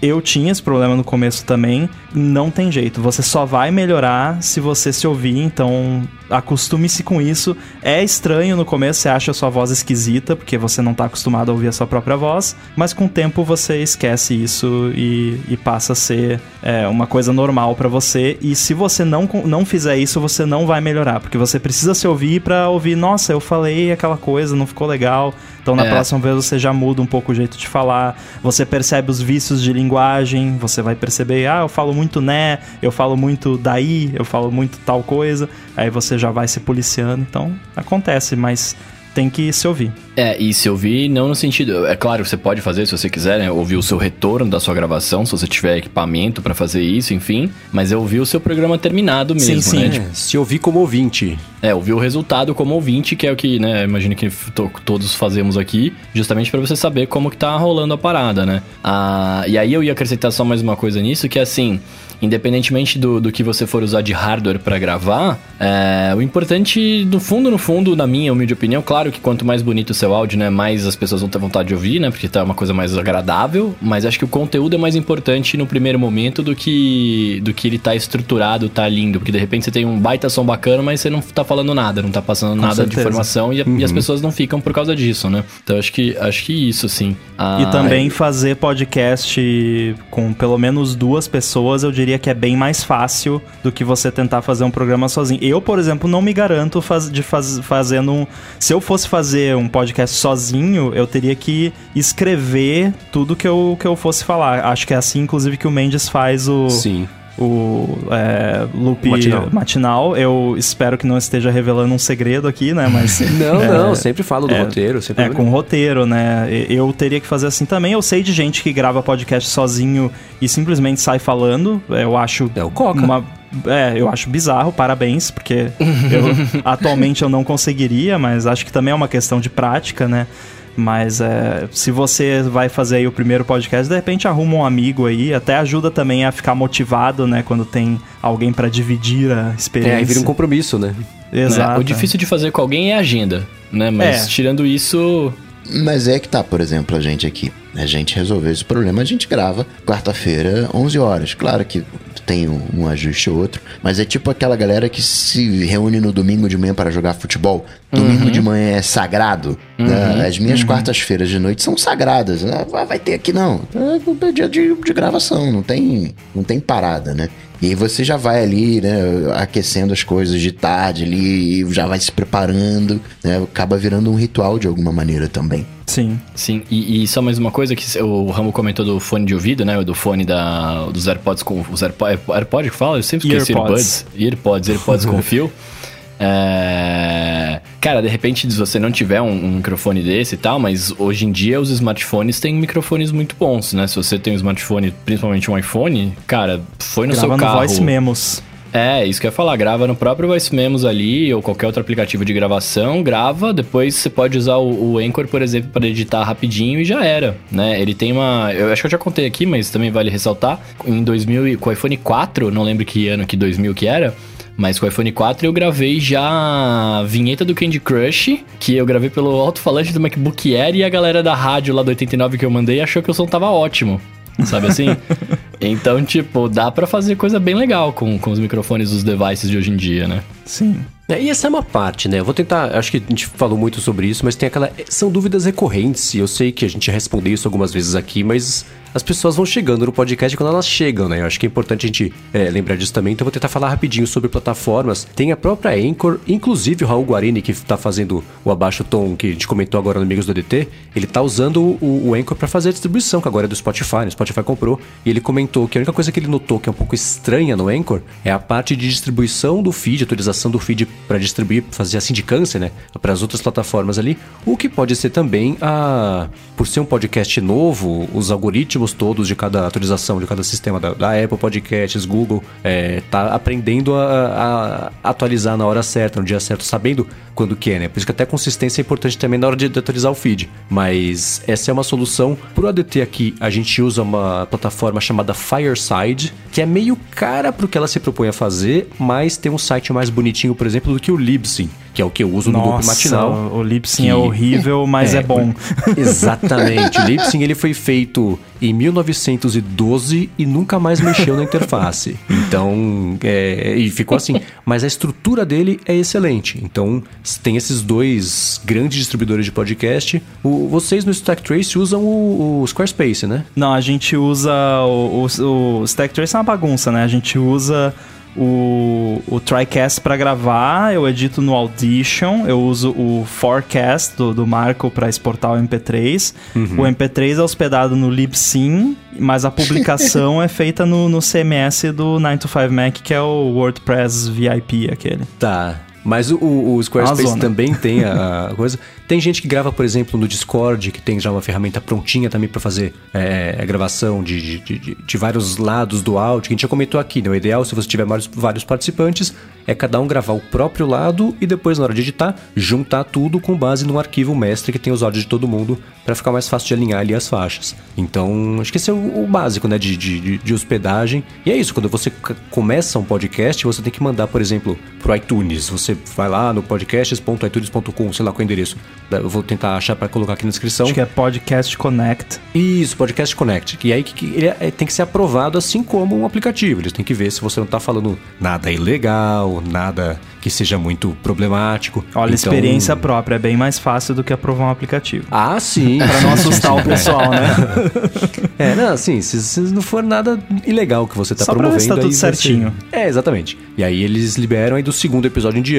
S3: Eu tinha esse problema no começo também. Não tem jeito. Você só vai melhorar se você se ouvir. Então, acostume-se com isso. É estranho no começo, você acha a sua voz esquisita, porque você não está acostumado a ouvir a sua própria voz. Mas com o tempo você esquece isso e, e passa a ser é, uma coisa normal para você. E se você não, não fizer isso, você não vai melhorar. Porque você precisa se ouvir para ouvir, nossa, eu falei aquela coisa, não ficou legal. Então na é. próxima vez você já muda um pouco o jeito de falar, você percebe os vícios de linguagem, você vai perceber, ah, eu falo muito né, eu falo muito daí, eu falo muito tal coisa, aí você já vai se policiando, então acontece, mas tem que se ouvir.
S2: É, e se ouvir não no sentido. É claro, você pode fazer se você quiser, né? Ouvir o seu retorno da sua gravação, se você tiver equipamento para fazer isso, enfim. Mas é ouvir o seu programa terminado mesmo, sim, sim. né?
S4: Tipo, se ouvir como ouvinte.
S2: É, ouvir o resultado como ouvinte, que é o que, né? Imagino que todos fazemos aqui, justamente para você saber como que tá rolando a parada, né? Ah, e aí eu ia acrescentar só mais uma coisa nisso, que é assim independentemente do, do que você for usar de hardware para gravar, é, o importante, no fundo, no fundo, na minha humilde opinião, claro que quanto mais bonito o seu áudio, né, mais as pessoas vão ter vontade de ouvir, né, porque tá uma coisa mais agradável, mas acho que o conteúdo é mais importante no primeiro momento do que do que ele tá estruturado, tá lindo, porque de repente você tem um baita som bacana, mas você não tá falando nada, não tá passando Com nada certeza. de informação e, uhum. e, as uhum. pessoas não ficam por causa disso, né? Então acho que acho que isso, sim.
S3: Ah, e também fazer podcast com pelo menos duas pessoas, eu diria diria que é bem mais fácil do que você tentar fazer um programa sozinho. Eu, por exemplo, não me garanto faz, de faz, fazendo um. Se eu fosse fazer um podcast sozinho, eu teria que escrever tudo que eu, que eu fosse falar. Acho que é assim, inclusive, que o Mendes faz o.
S4: Sim
S3: o é, loop matinal. matinal. Eu espero que não esteja revelando um segredo aqui, né? Mas.
S4: não, é, não, sempre falo do é, roteiro. Sempre
S3: é, com roteiro, né? Eu teria que fazer assim também. Eu sei de gente que grava podcast sozinho e simplesmente sai falando. Eu acho.
S4: É o Coca.
S3: Uma, é, eu acho bizarro, parabéns, porque eu, atualmente eu não conseguiria, mas acho que também é uma questão de prática, né? Mas é, se você vai fazer aí o primeiro podcast, de repente arruma um amigo aí, até ajuda também a ficar motivado, né? Quando tem alguém para dividir a experiência. É, aí
S4: vira um compromisso, né?
S2: Exato. Né? O difícil de fazer com alguém é a agenda, né? Mas é. tirando isso,
S1: mas é que tá, por exemplo, a gente aqui. A gente resolveu esse problema, a gente grava quarta-feira, 11 horas. Claro que tem um, um, ajuste ou outro, mas é tipo aquela galera que se reúne no domingo de manhã para jogar futebol. Domingo uhum. de manhã é sagrado. Né? Uhum. Né? As minhas uhum. quartas-feiras de noite são sagradas. Né? Vai ter aqui não. É dia de, de gravação, não tem, não tem parada, né? E você já vai ali, né, aquecendo as coisas de tarde ali, já vai se preparando, né? Acaba virando um ritual de alguma maneira também.
S3: Sim.
S2: Sim, e, e, só mais uma coisa que o Ramo comentou do fone de ouvido, né? Do fone da, dos AirPods com. Os AirPods, AirPod que fala? Eu sempre esqueci AirPods. AirPods, AirPods com fio. É... Cara, de repente, se você não tiver um, um, microfone desse e tal, mas hoje em dia os smartphones têm microfones muito bons, né? Se você tem um smartphone, principalmente um iPhone, cara, foi no Grava seu carro. no
S3: Voice Memos.
S2: É, isso que eu ia falar, grava no próprio Voice Memos ali, ou qualquer outro aplicativo de gravação, grava, depois você pode usar o, o Anchor, por exemplo, para editar rapidinho e já era, né? Ele tem uma... Eu acho que eu já contei aqui, mas também vale ressaltar, em 2000, com o iPhone 4, não lembro que ano que 2000 que era, mas com o iPhone 4 eu gravei já a vinheta do Candy Crush, que eu gravei pelo alto-falante do MacBook Air e a galera da rádio lá do 89 que eu mandei achou que o som tava ótimo. Sabe assim? então, tipo, dá para fazer coisa bem legal com, com os microfones dos devices de hoje em dia, né?
S3: Sim.
S4: É, e essa é uma parte, né? Eu vou tentar. Acho que a gente falou muito sobre isso, mas tem aquela. São dúvidas recorrentes. E eu sei que a gente respondeu isso algumas vezes aqui, mas as pessoas vão chegando no podcast quando elas chegam, né? Eu acho que é importante a gente é, lembrar disso também. Então eu vou tentar falar rapidinho sobre plataformas. Tem a própria Anchor, inclusive o Raul Guarini, que tá fazendo o Abaixo Tom, que a gente comentou agora no Amigos do DT, ele tá usando o, o Anchor para fazer a distribuição, que agora é do Spotify, né? O Spotify comprou. E ele comentou que a única coisa que ele notou que é um pouco estranha no Anchor é a parte de distribuição do feed, atualização do feed para distribuir, fazer a sindicância, né? Para as outras plataformas ali. O que pode ser também a. Por ser um podcast novo, os algoritmos todos de cada atualização, de cada sistema da, da Apple Podcasts, Google, é, tá aprendendo a, a, atualizar na hora certa, no dia certo, sabendo quando que é, né? Por isso que até consistência é importante também na hora de, de atualizar o feed. Mas essa é uma solução. Pro ADT aqui, a gente usa uma plataforma chamada Fireside, que é meio cara pro que ela se propõe a fazer, mas tem um site mais bonitinho, por exemplo, do que o Libsyn que é o que eu uso no Nossa, loop matinal.
S3: O Libsyn que... é horrível, mas é, é bom.
S4: Exatamente. o Libsyn ele foi feito em 1912 e nunca mais mexeu na interface. Então, é, e ficou assim. Mas a estrutura dele é excelente. Então, tem esses dois grandes distribuidores de podcast. O, vocês no Stack Trace usam o, o, Squarespace, né?
S3: Não, a gente usa o, o, o Stack Trace é uma bagunça, né? A gente usa o, o TriCast para gravar, eu edito no Audition, eu uso o Forecast do, do Marco para exportar o MP3. Uhum. O MP3 é hospedado no Libsyn, mas a publicação é feita no, no CMS do 9to5Mac, que é o WordPress VIP aquele.
S4: Tá. Mas o, o Squarespace também tem a coisa. Tem gente que grava, por exemplo, no Discord, que tem já uma ferramenta prontinha também para fazer é, a gravação de, de, de, de, vários lados do áudio, que a gente já comentou aqui, né? O ideal, se você tiver vários, vários participantes, é cada um gravar o próprio lado e depois, na hora de editar, juntar tudo com base num arquivo mestre que tem os áudios de todo mundo para ficar mais fácil de alinhar ali as faixas. Então, acho que esse é o, o básico, né? De, de, de, hospedagem. E é isso, quando você começa um podcast, você tem que mandar, por exemplo, pro iTunes. Você vai lá no podcasts.itunes.com, sei lá qual é o endereço eu vou tentar achar para colocar aqui na descrição.
S3: Acho que é Podcast Connect.
S4: Isso, Podcast Connect. E aí que, ele é, tem que ser aprovado assim como um aplicativo. Eles têm que ver se você não tá falando nada ilegal, nada que seja muito problemático.
S3: Olha, então... experiência própria é bem mais fácil do que aprovar um aplicativo.
S4: Ah, sim.
S3: para não assustar o pessoal, né?
S4: é, não, assim, se, se, não for nada ilegal que você tá Só promovendo,
S3: pra ver se tá tudo certinho.
S4: Ser... É, exatamente. E aí eles liberam aí do segundo episódio em diante,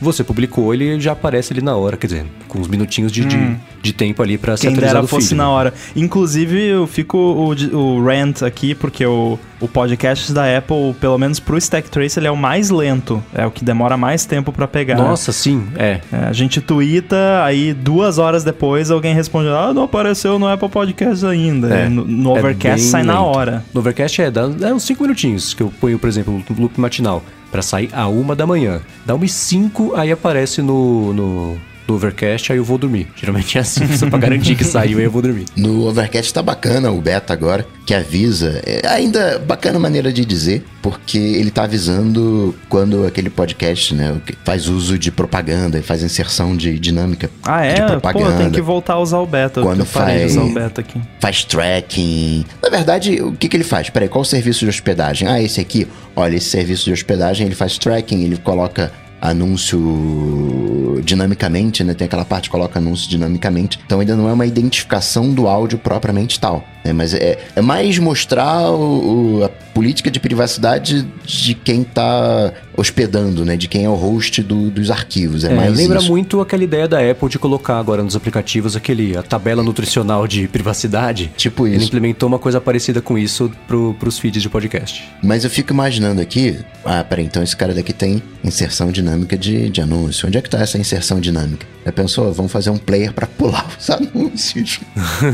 S4: você publicou, ele já aparece ali na hora, quer dizer, com uns minutinhos de, hum. de, de, tempo ali para ser atualizado
S3: dera fosse
S4: feed,
S3: na hora. Inclusive, eu fico o, o rant aqui, porque o, o podcast da Apple, pelo menos pro Stack Trace, ele é o mais lento. É o que demora mais tempo para pegar.
S4: Nossa, sim, é.
S3: é. A gente twitta, aí duas horas depois alguém responde: Ah, não apareceu no Apple Podcast ainda. É. No, no é Overcast sai lento. na hora.
S4: No Overcast é, dá, é uns 5 minutinhos que eu ponho, por exemplo, no loop matinal para sair a uma da manhã. Dá uma e cinco, aí aparece no, no do Overcast, aí eu vou dormir. Geralmente é assim, só pra garantir que saiu, aí eu vou dormir.
S1: No Overcast tá bacana o beta agora, que avisa. É ainda bacana maneira de dizer, porque ele tá avisando quando aquele podcast, né, faz uso de propaganda e faz inserção de dinâmica
S3: ah, é?
S1: de propaganda.
S3: Pô, tem que voltar a usar o beta.
S1: Quando faz, usar o beta aqui. faz tracking. Na verdade, o que, que ele faz? Peraí, qual o serviço de hospedagem? Ah, esse aqui. Olha, esse serviço de hospedagem, ele faz tracking, ele coloca anúncio dinamicamente, né? Tem aquela parte que coloca anúncio dinamicamente. Então ainda não é uma identificação do áudio propriamente tal. Né? Mas é, é mais mostrar o, a política de privacidade de quem está hospedando, né? De quem é o host do, dos arquivos. É, é mais
S4: lembra
S1: isso.
S4: muito aquela ideia da Apple de colocar agora nos aplicativos aquele a tabela nutricional de privacidade.
S1: Tipo isso.
S4: Ele implementou uma coisa parecida com isso pro, pros feeds de podcast.
S1: Mas eu fico imaginando aqui, ah, peraí, então esse cara daqui tem inserção dinâmica de, de anúncio. Onde é que tá essa inserção dinâmica? Já pensou? Vamos fazer um player para pular os anúncios.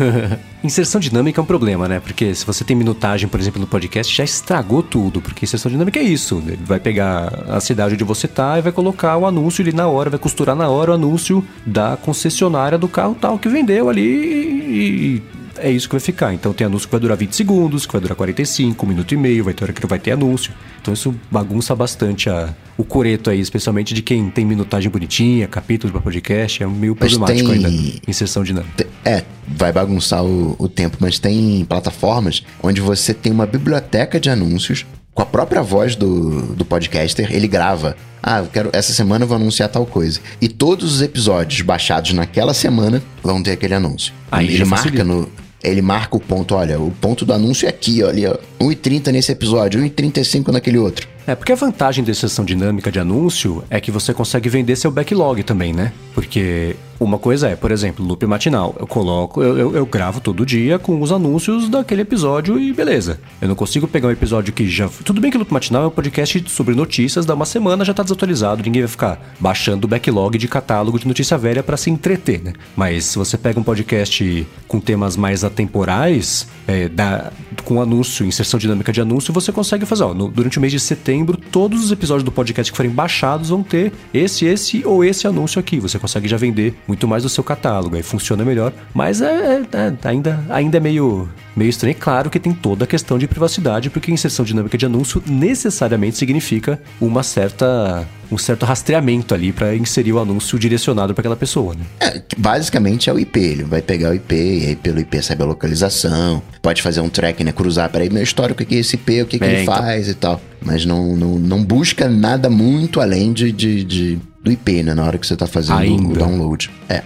S4: inserção dinâmica é um problema, né? Porque se você tem minutagem, por exemplo, no podcast, já estragou tudo. Porque inserção dinâmica é isso. Ele vai pegar a cidade onde você tá e vai colocar o anúncio ali na hora, vai costurar na hora o anúncio da concessionária do carro tal que vendeu ali e, é isso que vai ficar. Então tem anúncio que vai durar 20 segundos, que vai durar 45, um minuto e meio, vai ter hora que não vai ter anúncio. Então isso bagunça bastante a, o coreto aí, especialmente de quem tem minutagem bonitinha, capítulos para podcast, é meio problemático tem... ainda. Inserção dinâmica.
S1: É, vai bagunçar o, o tempo, mas tem plataformas onde você tem uma biblioteca de anúncios com a própria voz do, do podcaster, ele grava. Ah, eu quero, essa semana eu vou anunciar tal coisa. E todos os episódios baixados naquela semana vão ter aquele anúncio. Aí ele marca no, ele marca o ponto, olha, o ponto do anúncio é aqui, olha, 1,30 nesse episódio, 1,35 naquele outro.
S4: É, porque a vantagem da sessão dinâmica de anúncio é que você consegue vender seu backlog também, né? Porque uma coisa é, por exemplo, loop matinal. Eu coloco, eu, eu, eu, gravo todo dia com os anúncios daquele episódio e beleza. Eu não consigo pegar um episódio que já. Tudo bem que loop matinal é um podcast sobre notícias da uma semana, já tá desatualizado, ninguém vai ficar baixando o backlog de catálogo de notícia velha para se entreter, né? Mas se você pega um podcast com temas mais atemporais, é, da, com anúncio, inserção dinâmica de anúncio, você consegue fazer, ó, no, durante o mês de setembro, todos os episódios do podcast que forem baixados vão ter esse, esse ou esse anúncio aqui. Você consegue já vender muito mais do seu catálogo, aí funciona melhor. Mas é, é, é, ainda, ainda é meio, meio estranho. É claro que tem toda a questão de privacidade, porque inserção dinâmica de anúncio necessariamente significa uma certa um certo rastreamento ali para inserir o anúncio direcionado para aquela pessoa, né?
S1: É, basicamente é o IP, ele vai pegar o IP e aí pelo IP sabe a localização, pode fazer um track, né, cruzar, peraí, meu histórico aqui, esse IP, o que, que é, ele então... faz e tal. Mas não, não, não busca nada muito além de, de, de do IP, né? Na hora que você tá fazendo Ainda. o download. É.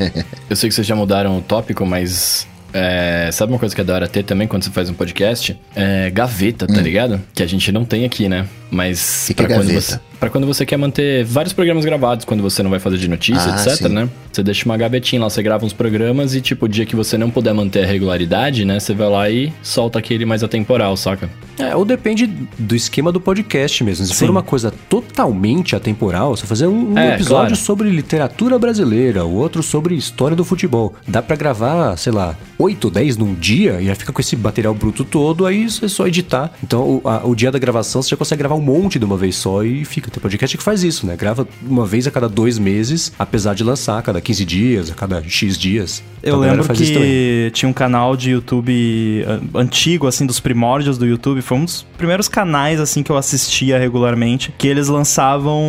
S2: Eu sei que vocês já mudaram o tópico, mas é, sabe uma coisa que é da hora ter também quando você faz um podcast? É gaveta, tá hum. ligado? Que a gente não tem aqui, né? Mas
S1: que pra, que é
S2: quando você, pra quando você quer manter vários programas gravados, quando você não vai fazer de notícia, ah, etc, sim. né? Você deixa uma gavetinha lá, você grava uns programas e, tipo, o dia que você não puder manter a regularidade, né? Você vai lá e solta aquele mais atemporal, saca?
S4: É, ou depende do esquema do podcast mesmo. Se sim. for uma coisa totalmente atemporal, você fazer um, um é, episódio claro. sobre literatura brasileira, o outro sobre história do futebol. Dá para gravar, sei lá, 8 ou 10 num dia e aí fica com esse material bruto todo, aí é só editar. Então, o, a, o dia da gravação você já consegue gravar um monte de uma vez só e fica. Tem podcast que faz isso, né? Grava uma vez a cada dois meses, apesar de lançar a cada 15 dias, a cada X dias.
S3: Eu então, lembro que tinha um canal de YouTube antigo, assim, dos primórdios do YouTube. Foi um dos primeiros canais, assim, que eu assistia regularmente. Que eles lançavam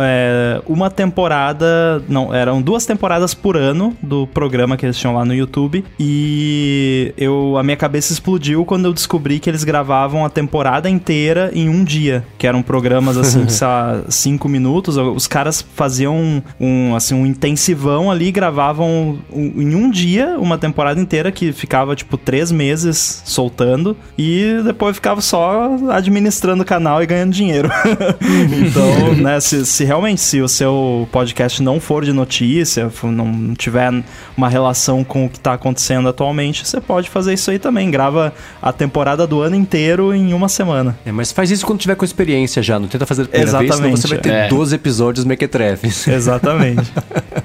S3: é, uma temporada. Não, eram duas temporadas por ano do programa que eles tinham lá no YouTube. E eu, a minha cabeça explodiu quando eu descobri que eles gravavam a temporada inteira em um dia que eram programas assim, de, sei lá, cinco minutos. Os caras faziam um, assim, um intensivão ali, gravavam um, em um dia uma temporada inteira que ficava tipo três meses soltando e depois ficava só administrando o canal e ganhando dinheiro. então, né, se, se, realmente se o seu podcast não for de notícia, não tiver uma relação com o que está acontecendo atualmente, você pode fazer isso aí também. Grava a temporada do ano inteiro em uma semana.
S4: É, mas faz isso quando tiver com experiência já, não tenta fazer a primeira Exatamente, vez, senão você vai ter é. 12 episódios mequetrefes.
S3: Exatamente.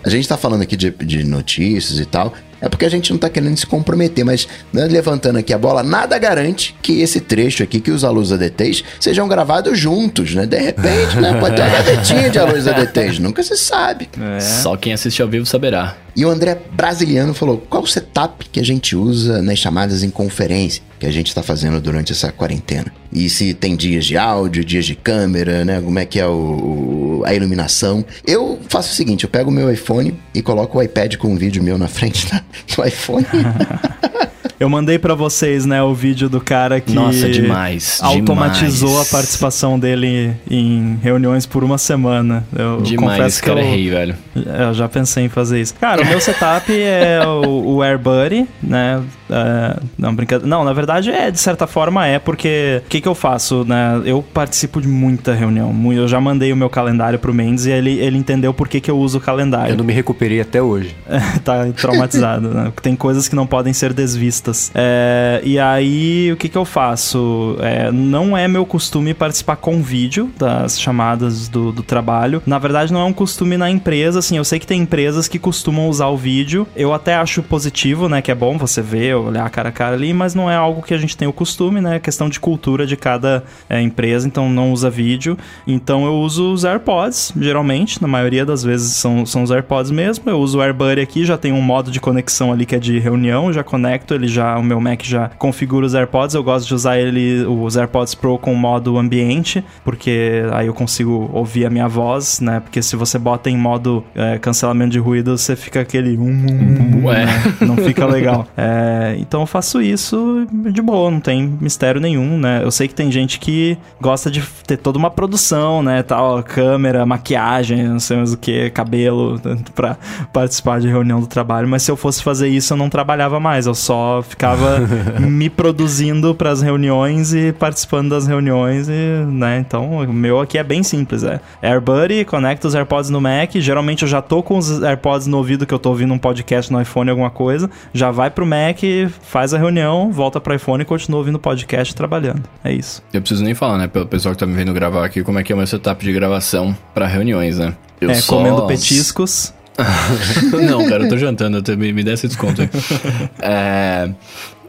S1: a gente tá falando aqui de, de notícias e tal, é porque a gente não está querendo se comprometer, mas né, levantando aqui a bola, nada garante que esse trecho aqui, que os alunos ADTs, sejam gravados juntos, né? De repente, né? Pode ter uma gavetinha de alunos ADTs, nunca se sabe.
S2: É. Só quem assiste ao vivo saberá.
S1: E o André Brasiliano falou: qual o setup que a gente usa nas chamadas em conferência que a gente está fazendo durante essa quarentena? E se tem dias de áudio, dias de câmera, né? Como é que é o, a iluminação? Eu faço o seguinte: eu pego o meu iPhone e coloco o iPad com um vídeo meu na frente do iPhone.
S3: Eu mandei para vocês, né, o vídeo do cara que
S2: Nossa, demais,
S3: automatizou
S2: demais.
S3: a participação dele em reuniões por uma semana. Eu
S2: demais, confesso que cara eu, é rei, velho.
S3: Eu já pensei em fazer isso. Cara, o meu setup é o, o AirBuddy, né? É, não, brincadeira. Não, na verdade é, de certa forma é, porque o que, que eu faço, né? Eu participo de muita reunião. Eu já mandei o meu calendário pro Mendes e ele, ele entendeu por que, que eu uso o calendário.
S4: Eu não me recuperei até hoje.
S3: tá traumatizado, né? Tem coisas que não podem ser desvistas. É, e aí, o que, que eu faço? É, não é meu costume participar com vídeo das chamadas do, do trabalho. Na verdade, não é um costume na empresa, assim. Eu sei que tem empresas que costumam usar o vídeo. Eu até acho positivo, né? Que é bom você ver olhar cara a cara ali, mas não é algo que a gente tem o costume, né? É questão de cultura de cada é, empresa, então não usa vídeo. Então eu uso os AirPods, geralmente, na maioria das vezes são, são os AirPods mesmo. Eu uso o AirBuddy aqui, já tem um modo de conexão ali que é de reunião, já conecto, ele já, o meu Mac já configura os AirPods. Eu gosto de usar ele, os AirPods Pro com modo ambiente, porque aí eu consigo ouvir a minha voz, né? Porque se você bota em modo é, cancelamento de ruído, você fica aquele um, um, um né? não fica legal. É, então eu faço isso de boa, não tem mistério nenhum, né? Eu sei que tem gente que gosta de ter toda uma produção, né? Tal, câmera, maquiagem, não sei mais o que, cabelo, para participar de reunião do trabalho. Mas se eu fosse fazer isso, eu não trabalhava mais. Eu só ficava me produzindo para as reuniões e participando das reuniões, e, né? Então, o meu aqui é bem simples, é AirBuddy, conecta os AirPods no Mac. Geralmente eu já tô com os AirPods no ouvido que eu tô ouvindo um podcast no iPhone, alguma coisa. Já vai pro Mac, faz a reunião, volta pro iPhone e continua ouvindo o podcast trabalhando. É isso.
S2: Eu preciso nem falar, né, pelo pessoal que tá me vendo gravar aqui, como é que é o meu setup de gravação para reuniões, né?
S3: Eu é, só... comendo petiscos.
S2: não, cara, eu tô jantando, eu também me dê esse desconto aí. é,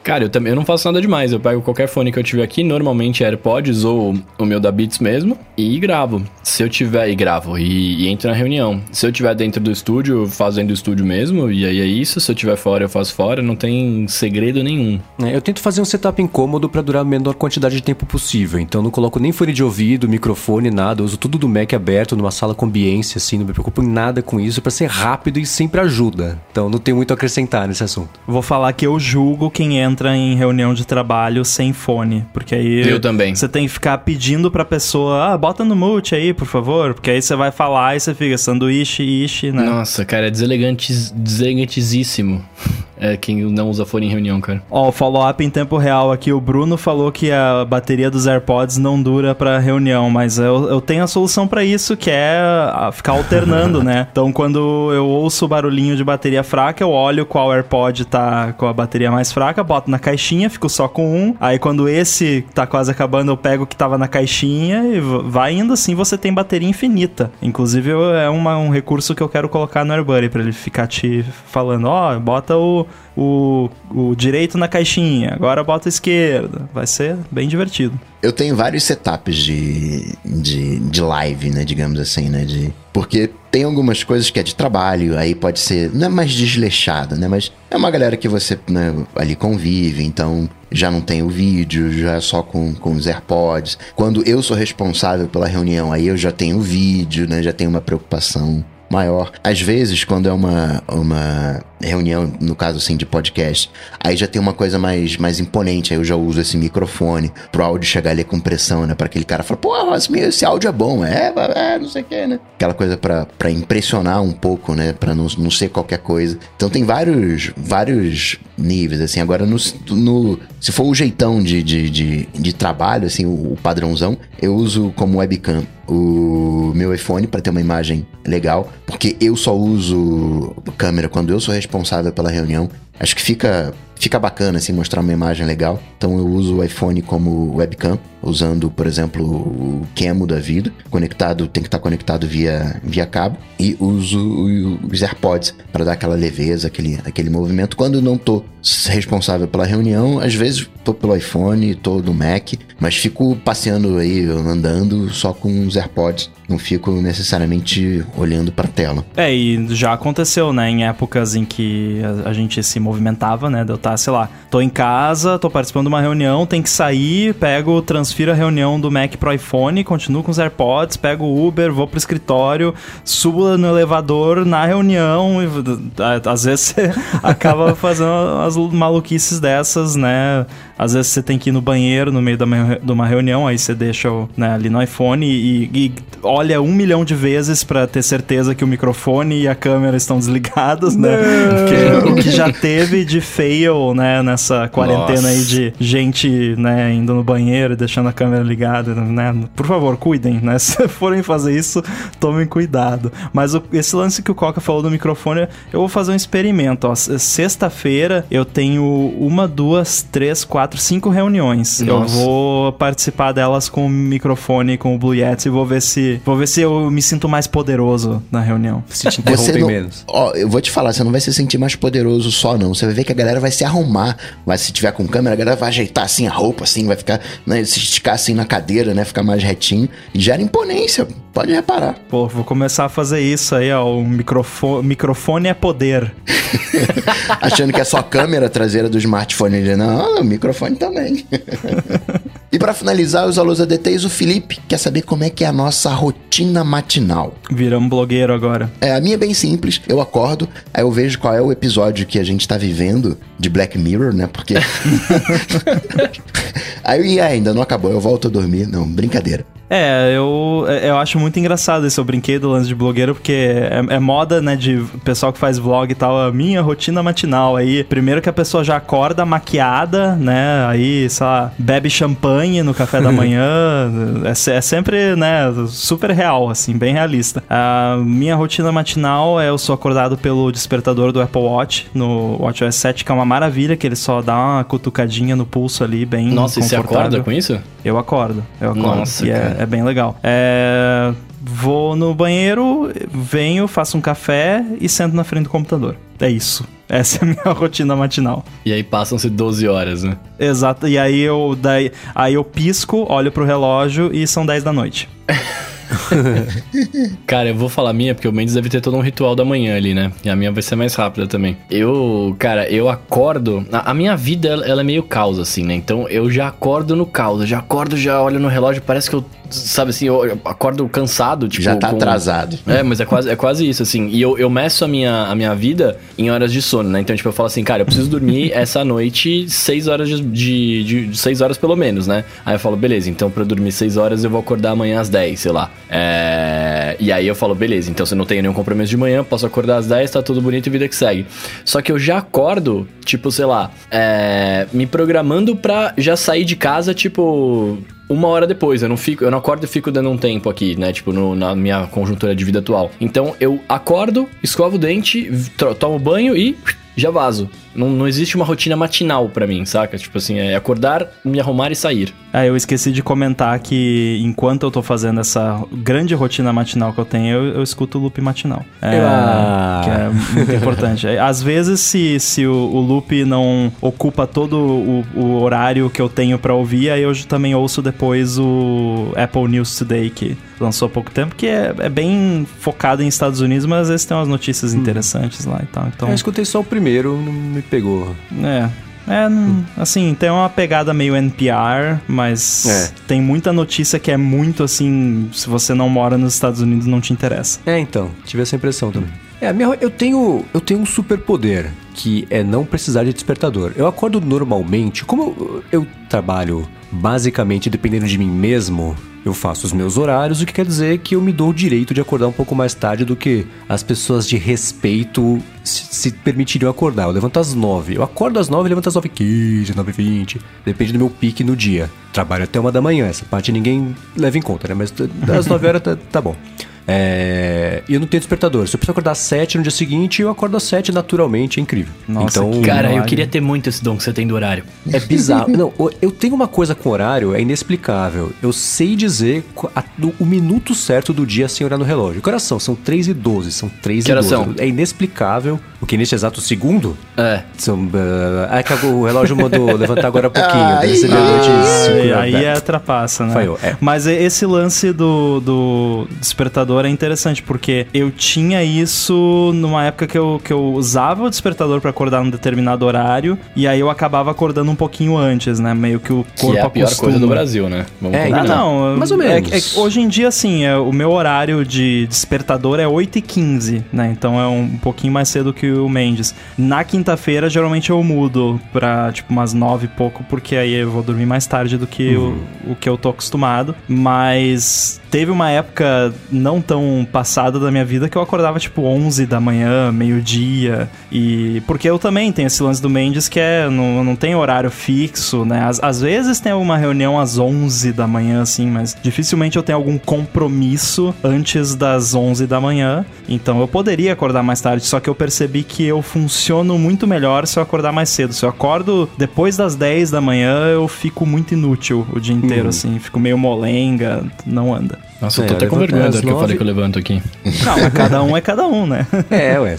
S2: Cara, eu também eu não faço nada demais. Eu pego qualquer fone que eu tiver aqui, normalmente AirPods ou o meu da Beats mesmo, e gravo. Se eu tiver. E gravo. E, e entro na reunião. Se eu tiver dentro do estúdio, eu faço dentro do estúdio mesmo, e aí é isso. Se eu tiver fora, eu faço fora. Não tem segredo nenhum.
S4: É, eu tento fazer um setup incômodo para durar a menor quantidade de tempo possível. Então não coloco nem fone de ouvido, microfone, nada. Eu uso tudo do Mac aberto, numa sala com ambiência, assim. Não me preocupo em nada com isso, para ser rápido e sempre ajuda. Então não tem muito a acrescentar nesse assunto.
S3: Vou falar que eu julgo quem entra entra em reunião de trabalho sem fone, porque aí
S2: eu também.
S3: Você tem que ficar pedindo pra pessoa, ah, bota no mute aí, por favor, porque aí você vai falar e você fica sanduíche, ishi, né?
S2: Nossa, cara, é deselegante, deselegantíssimo é quem não usa fone em reunião, cara.
S3: Ó, follow-up em tempo real aqui. O Bruno falou que a bateria dos AirPods não dura pra reunião, mas eu, eu tenho a solução para isso, que é ficar alternando, né? Então, quando eu ouço o barulhinho de bateria fraca, eu olho qual AirPod tá com a bateria mais fraca, boto na caixinha, fico só com um. Aí, quando esse tá quase acabando, eu pego o que tava na caixinha e vai indo assim, você tem bateria infinita. Inclusive, é uma, um recurso que eu quero colocar no AirBuddy pra ele ficar te falando, ó, oh, bota o o, o, direito na caixinha, agora bota a esquerda. Vai ser bem divertido.
S1: Eu tenho vários setups de, de, de live, né? Digamos assim, né? De, porque tem algumas coisas que é de trabalho, aí pode ser. Não é mais desleixado, né? Mas é uma galera que você né, ali convive, então já não tem o vídeo, já é só com, com os AirPods. Quando eu sou responsável pela reunião, aí eu já tenho o vídeo, né? Já tenho uma preocupação maior. Às vezes, quando é uma, uma reunião, no caso assim, de podcast, aí já tem uma coisa mais, mais imponente, aí eu já uso esse microfone pro áudio chegar ali com pressão, né? Pra aquele cara falar, pô, esse, áudio é bom, é, é, não sei o que, né? Aquela coisa pra, pra impressionar um pouco, né? Pra não, não ser qualquer coisa. Então tem vários, vários níveis, assim. Agora, no, no se for o jeitão de, de, de, de trabalho, assim, o, o padrãozão, eu uso como webcam o meu iPhone para ter uma imagem legal, porque eu só uso câmera quando eu sou responsável pela reunião. Acho que fica fica bacana assim mostrar uma imagem legal. Então eu uso o iPhone como webcam, usando, por exemplo, o Camo da vida, conectado, tem que estar conectado via, via cabo e uso os AirPods para dar aquela leveza, aquele, aquele movimento. Quando não tô responsável pela reunião, às vezes tô pelo iPhone, tô no Mac, mas fico passeando aí, andando só com os AirPods não fico necessariamente olhando para a tela.
S3: É, e já aconteceu, né, em épocas em que a, a gente se movimentava, né, de eu estar, tá, sei lá, tô em casa, tô participando de uma reunião, tem que sair, pego, transfiro a reunião do Mac pro iPhone, continuo com os AirPods, pego o Uber, vou pro escritório, subo no elevador na reunião, e às vezes você acaba fazendo as maluquices dessas, né, às vezes você tem que ir no banheiro no meio de uma reunião, aí você deixa né, ali no iPhone e, e olha um milhão de vezes para ter certeza que o microfone e a câmera estão desligados, né? Porque o que já teve de fail, né, nessa quarentena Nossa. aí de gente, né, indo no banheiro e deixando a câmera ligada, né? Por favor, cuidem, né? Se forem fazer isso, tomem cuidado. Mas o, esse lance que o Coca falou do microfone, eu vou fazer um experimento, ó. Sexta-feira eu tenho uma, duas, três, quatro, cinco reuniões. Nossa. Eu vou participar delas com o microfone, com o Blue Yeti e vou ver se Vou ver se eu me sinto mais poderoso na reunião.
S1: Se te interrompem não, menos. Ó, eu vou te falar, você não vai se sentir mais poderoso só, não. Você vai ver que a galera vai se arrumar. Vai, se tiver com câmera, a galera vai ajeitar assim a roupa, assim, vai ficar, né, se esticar assim na cadeira, né? Ficar mais retinho. E gera imponência. Pode reparar.
S3: Pô, vou começar a fazer isso aí, ó. O microfone, microfone é poder.
S1: Achando que é só a câmera traseira do smartphone. Não, o microfone também. e para finalizar, os alunos ADTs, o Felipe quer saber como é que é a nossa rotina matinal.
S3: Viramos blogueiro agora.
S1: É, a minha é bem simples. Eu acordo, aí eu vejo qual é o episódio que a gente tá vivendo de Black Mirror, né? Porque. aí ainda não acabou, eu volto a dormir. Não, brincadeira.
S3: É, eu, eu acho muito engraçado esse brinquedo, lance de blogueiro, porque é, é, moda, né, de pessoal que faz vlog e tal, a minha rotina matinal. Aí, primeiro que a pessoa já acorda maquiada, né, aí, sei lá, bebe champanhe no café da manhã. é, é, sempre, né, super real, assim, bem realista. A minha rotina matinal é eu sou acordado pelo despertador do Apple Watch, no WatchOS 7, que é uma maravilha, que ele só dá uma cutucadinha no pulso ali, bem
S2: Nossa, e você acorda com isso?
S3: Eu acordo, eu acordo. Nossa, e é, é, bem legal. É, vou no banheiro, venho, faço um café e sento na frente do computador. É isso. Essa é a minha rotina matinal.
S2: E aí passam-se 12 horas, né?
S3: Exato. E aí eu, daí, aí eu pisco, olho pro relógio e são 10 da noite.
S2: Cara, eu vou falar minha, porque o Mendes deve ter todo um ritual da manhã ali, né? E a minha vai ser mais rápida também. Eu, cara, eu acordo. A, a minha vida, ela é meio caos, assim, né? Então eu já acordo no caos. Eu já acordo, já olho no relógio, parece que eu sabe assim, eu acordo cansado, tipo...
S1: Já tá com... atrasado.
S2: É, mas é quase, é quase isso, assim. E eu, eu meço a minha, a minha vida em horas de sono, né? Então, tipo, eu falo assim, cara, eu preciso dormir essa noite seis horas de, de, de, de seis horas pelo menos, né? Aí eu falo, beleza, então pra eu dormir seis horas eu vou acordar amanhã às 10, sei lá. É... E aí eu falo, beleza, então eu não tenho nenhum compromisso de manhã, posso acordar às 10, tá tudo bonito e vida que segue. Só que eu já acordo, tipo, sei lá, é... me programando pra já sair de casa, tipo, uma hora depois. Eu não fico, eu não acordo e fico dando um tempo aqui, né? Tipo, no, na minha conjuntura de vida atual. Então eu acordo, escovo o dente, tomo banho e já vazo. Não, não existe uma rotina matinal para mim, saca? Tipo assim, é acordar, me arrumar e sair.
S3: Ah, eu esqueci de comentar que enquanto eu tô fazendo essa grande rotina matinal que eu tenho, eu, eu escuto o loop matinal. É, ah. Que é muito importante. Às vezes, se, se o, o loop não ocupa todo o, o horário que eu tenho para ouvir, aí eu também ouço depois o Apple News Today, que lançou há pouco tempo, que é, é bem focado em Estados Unidos, mas às vezes tem umas notícias hum. interessantes lá e tal. Então...
S4: Eu escutei só o primeiro, não me pegou.
S3: É. É, assim, tem uma pegada meio NPR, mas é. tem muita notícia que é muito assim, se você não mora nos Estados Unidos, não te interessa.
S4: É, então, tive essa impressão também. É, minha, eu tenho eu tenho um superpoder que é não precisar de despertador. Eu acordo normalmente, como eu, eu trabalho basicamente dependendo de mim mesmo, eu faço os meus horários, o que quer dizer que eu me dou o direito de acordar um pouco mais tarde do que as pessoas de respeito se, permitiriam acordar. Eu levanto às 9. Eu acordo às 9 e levanto às 9h15, 9h20. Depende do meu pique no dia. Trabalho até uma da manhã. Essa parte ninguém leva em conta, né? Mas às 9 horas tá, tá bom. É... E eu não tenho despertador. Se eu preciso acordar às 7 no dia seguinte, eu acordo às 7 naturalmente, é incrível.
S2: Nossa, então, cara, eu queria ter muito esse dom que você tem do horário.
S4: É bizarro. não, eu tenho uma coisa com horário, é inexplicável. Eu sei dizer a, o minuto certo do dia sem olhar no relógio. Que horas são? São 3 e 12. São 3 que e 12. São? É inexplicável. O que nesse exato segundo?
S2: É.
S4: São, uh, é que o relógio mandou levantar agora um pouquinho. Ah,
S3: aí, aí, aí é trapaça, né? Falhou, é. Mas esse lance do, do despertador despertador é interessante, porque eu tinha isso numa época que eu, que eu usava o despertador para acordar num determinado horário, e aí eu acabava acordando um pouquinho antes, né? Meio que o corpo que é a pior
S2: acostuma. coisa do Brasil, né?
S3: Vamos é, não, não, mais ou menos. É, é, hoje em dia, assim, é, o meu horário de despertador é 8h15, né? Então é um pouquinho mais cedo que o Mendes. Na quinta-feira, geralmente eu mudo pra, tipo, umas 9 e pouco, porque aí eu vou dormir mais tarde do que uhum. o, o que eu tô acostumado. Mas teve uma época não tão passada da minha vida que eu acordava tipo 11 da manhã, meio-dia. E porque eu também tenho esse lance do Mendes que é não, não tem horário fixo, né? Às, às vezes tem alguma reunião às 11 da manhã assim, mas dificilmente eu tenho algum compromisso antes das 11 da manhã. Então eu poderia acordar mais tarde, só que eu percebi que eu funciono muito melhor se eu acordar mais cedo. Se eu acordo depois das 10 da manhã, eu fico muito inútil o dia inteiro uhum. assim, fico meio molenga, não anda.
S2: Nossa, eu tô é, até com vergonha do que eu falei que eu levanto aqui.
S3: Não, mas cada um é cada um, né?
S4: é, ué,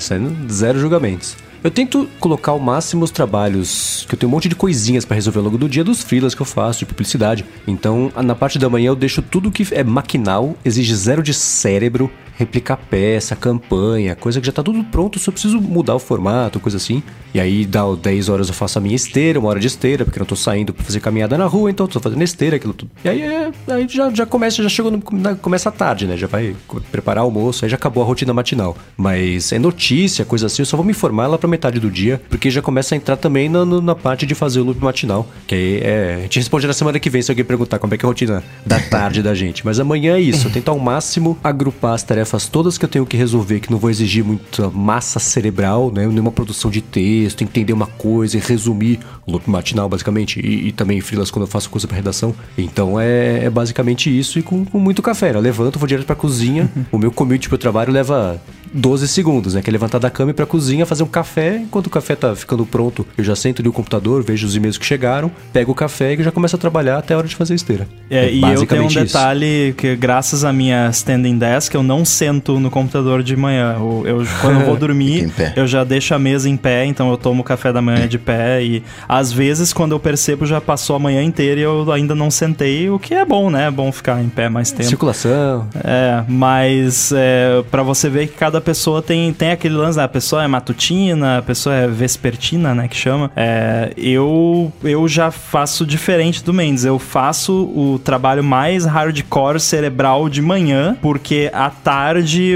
S4: zero julgamentos. Eu tento colocar ao máximo os trabalhos, que eu tenho um monte de coisinhas para resolver ao longo do dia dos freelas que eu faço, de publicidade. Então, na parte da manhã eu deixo tudo que é maquinal, exige zero de cérebro, replicar peça, campanha, coisa que já tá tudo pronto, só preciso mudar o formato, coisa assim. E aí, dá 10 horas eu faço a minha esteira, uma hora de esteira, porque não tô saindo pra fazer caminhada na rua, então eu tô fazendo esteira, aquilo tudo. E aí, é, aí já, já começa, já chegou, no, começa a tarde, né? Já vai preparar almoço, aí já acabou a rotina matinal. Mas é notícia, coisa assim, eu só vou me informar lá pra metade do dia, porque já começa a entrar também na, na parte de fazer o loop matinal. Que aí é. A gente responde na semana que vem se alguém perguntar como é que é a rotina da tarde da gente. Mas amanhã é isso, eu tento ao máximo agrupar as tarefas tarefas todas que eu tenho que resolver, que não vou exigir muita massa cerebral, né? Nenhuma produção de texto, entender uma coisa e resumir loop matinal, basicamente, e, e também frilas quando eu faço coisa para redação. Então é, é, basicamente isso e com, com muito café. Eu levanto, vou direto pra cozinha. o meu commute pro trabalho leva 12 segundos, né? Que é levantar da cama e ir pra cozinha, fazer um café. Enquanto o café tá ficando pronto, eu já sento ali o computador, vejo os e-mails que chegaram, pego o café e já começo a trabalhar até a hora de fazer a esteira.
S3: É, é e eu tenho um detalhe isso. que, graças à minha standing desk, eu não sento no computador de manhã. Eu, eu quando eu vou dormir, eu já deixo a mesa em pé, então eu tomo café da manhã de pé. E às vezes, quando eu percebo, já passou a manhã inteira e eu ainda não sentei, o que é bom, né? É bom ficar em pé mais tempo.
S4: Circulação.
S3: É, mas é, para você ver que cada pessoa tem, tem aquele lance, né? a pessoa é matutina, a pessoa é vespertina, né? Que chama. É, eu, eu já faço diferente do Mendes. Eu faço o trabalho mais hardcore cerebral de manhã, porque à tarde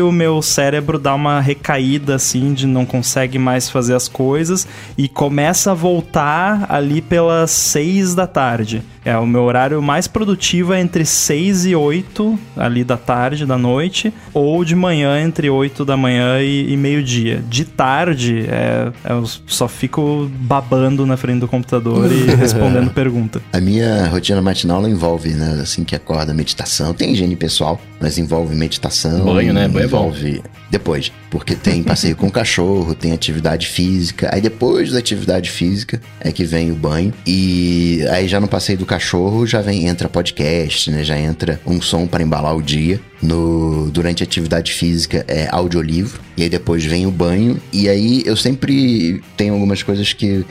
S3: o meu cérebro dá uma recaída assim, de não consegue mais fazer as coisas e começa a voltar ali pelas seis da tarde. É, o meu horário mais produtivo é entre 6 e 8 ali da tarde, da noite, ou de manhã entre 8 da manhã e, e meio-dia. De tarde, é, eu só fico babando na frente do computador e respondendo pergunta.
S1: A minha rotina matinal envolve, né, assim que acorda, meditação. Tem higiene pessoal, mas envolve meditação.
S2: Banho, né? Banho
S1: envolve... é bom. Depois, porque tem passeio com o cachorro, tem atividade física. Aí depois da atividade física é que vem o banho. E aí já no passeio do cachorro já vem entra podcast, né? Já entra um som para embalar o dia. No durante a atividade física é audiolivro e aí depois vem o banho e aí eu sempre tenho algumas coisas que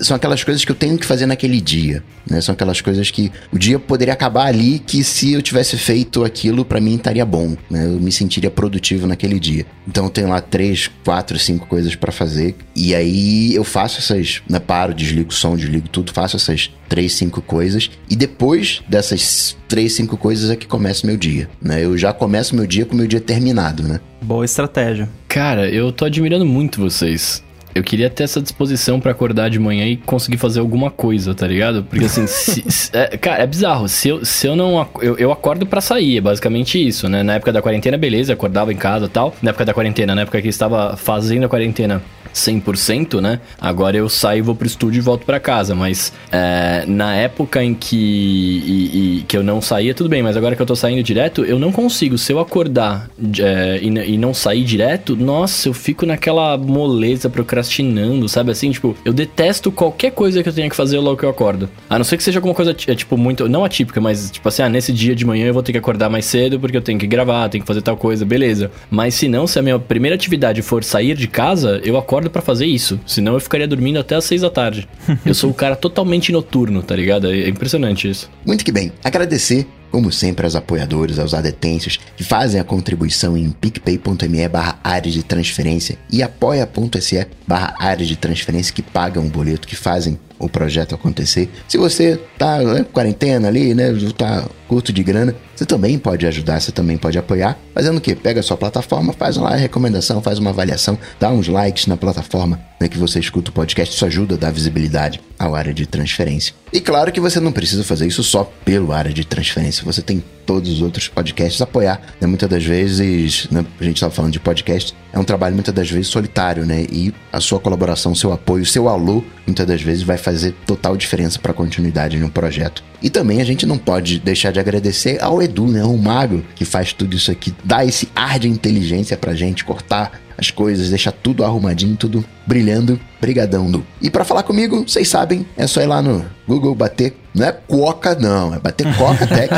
S1: são aquelas coisas que eu tenho que fazer naquele dia, né? São aquelas coisas que o dia poderia acabar ali que se eu tivesse feito aquilo para mim estaria bom, né? Eu me sentiria produtivo naquele dia. Então eu tenho lá três, quatro, cinco coisas para fazer e aí eu faço essas, né? Paro, desligo o som, desligo tudo, faço essas três, cinco coisas. E depois dessas três, cinco coisas é que começa meu dia, né? Eu já começo meu dia com meu dia terminado, né?
S3: Boa estratégia.
S2: Cara, eu tô admirando muito vocês. Eu queria ter essa disposição para acordar de manhã e conseguir fazer alguma coisa, tá ligado? Porque assim, se, se, é, cara, é bizarro. Se eu, se eu não. Eu, eu acordo para sair, é basicamente isso, né? Na época da quarentena, beleza, acordava em casa e tal. Na época da quarentena, na época que estava fazendo a quarentena, 100%, né? Agora eu saio, vou pro estúdio e volto para casa. Mas é, na época em que, e, e, que eu não saía, tudo bem. Mas agora que eu tô saindo direto, eu não consigo. Se eu acordar é, e, e, não sair direto, nossa, eu fico naquela moleza procrastinando, sabe assim? Tipo, eu detesto qualquer coisa que eu tenha que fazer logo que eu acordo. A não ser que seja alguma coisa, é, tipo, muito. Não atípica, mas tipo assim, ah, nesse dia de manhã eu vou ter que acordar mais cedo porque eu tenho que gravar, tenho que fazer tal coisa, beleza. Mas se não, se a minha primeira atividade for sair de casa, eu acordo acordo para fazer isso. Senão eu ficaria dormindo até as seis da tarde. eu sou o cara totalmente noturno, tá ligado? É impressionante isso.
S1: Muito que bem. Agradecer como sempre, aos apoiadores, aos adetêncios que fazem a contribuição em picpay.me barra área de transferência e apoia.se barra área de transferência que pagam o boleto, que fazem o projeto acontecer. Se você tá né, quarentena ali, né, tá curto de grana, você também pode ajudar, você também pode apoiar. Fazendo o quê? Pega a sua plataforma, faz lá a recomendação, faz uma avaliação, dá uns likes na plataforma né, que você escuta o podcast. Isso ajuda a dar visibilidade à área de transferência. E claro que você não precisa fazer isso só pelo área de transferência. Você tem todos os outros podcasts apoiar. Né? Muitas das vezes, né, a gente estava falando de podcast, é um trabalho muitas das vezes solitário, né? E a sua colaboração, seu apoio, seu alô, muitas das vezes vai fazer total diferença para a continuidade no projeto. E também a gente não pode deixar de agradecer ao Edu, né? O Mago, que faz tudo isso aqui, dá esse ar de inteligência pra gente cortar as coisas, deixar tudo arrumadinho, tudo brilhando. Brigadão, Du. E para falar comigo, vocês sabem, é só ir lá no Google bater Não é coca, não. É bater coca tech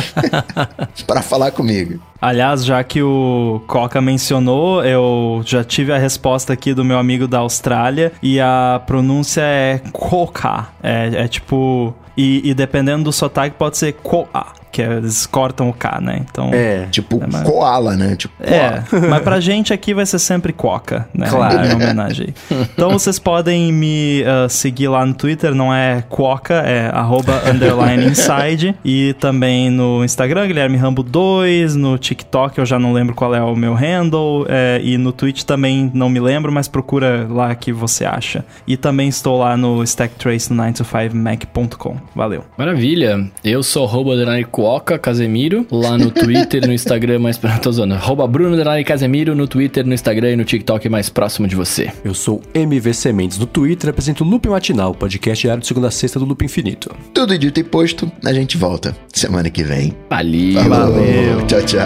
S1: para falar comigo.
S3: Aliás, já que o Coca mencionou, eu já tive a resposta aqui do meu amigo da Austrália e a pronúncia é Coca. É, é tipo. E, e, dependendo do sotaque, pode ser Coa que eles cortam o K, né? Então.
S1: É. Tipo é mais... koala, né? Tipo
S3: É, mas pra gente aqui vai ser sempre Coca, né? Claro. Em homenagem. Então vocês podem me uh, seguir lá no Twitter, não é Coca, é arroba underline inside. E também no Instagram, Guilherme Rambo 2, no TikTok eu já não lembro qual é o meu handle. É, e no Twitch também não me lembro, mas procura lá que você acha. E também estou lá no Stacktrace no 9to5mac.com. Valeu.
S2: Maravilha. Eu sou arroba Oca Casemiro, lá no Twitter, no Instagram, mais... Tô zoando. Arroba Bruno Casemiro no Twitter, no Instagram e no TikTok mais próximo de você.
S4: Eu sou MV Sementes no Twitter, apresento o Loop Matinal, podcast diário de segunda a sexta do Loop Infinito.
S1: Tudo dito e posto, a gente volta semana que vem.
S2: Valeu.
S1: Valeu. Tchau, tchau.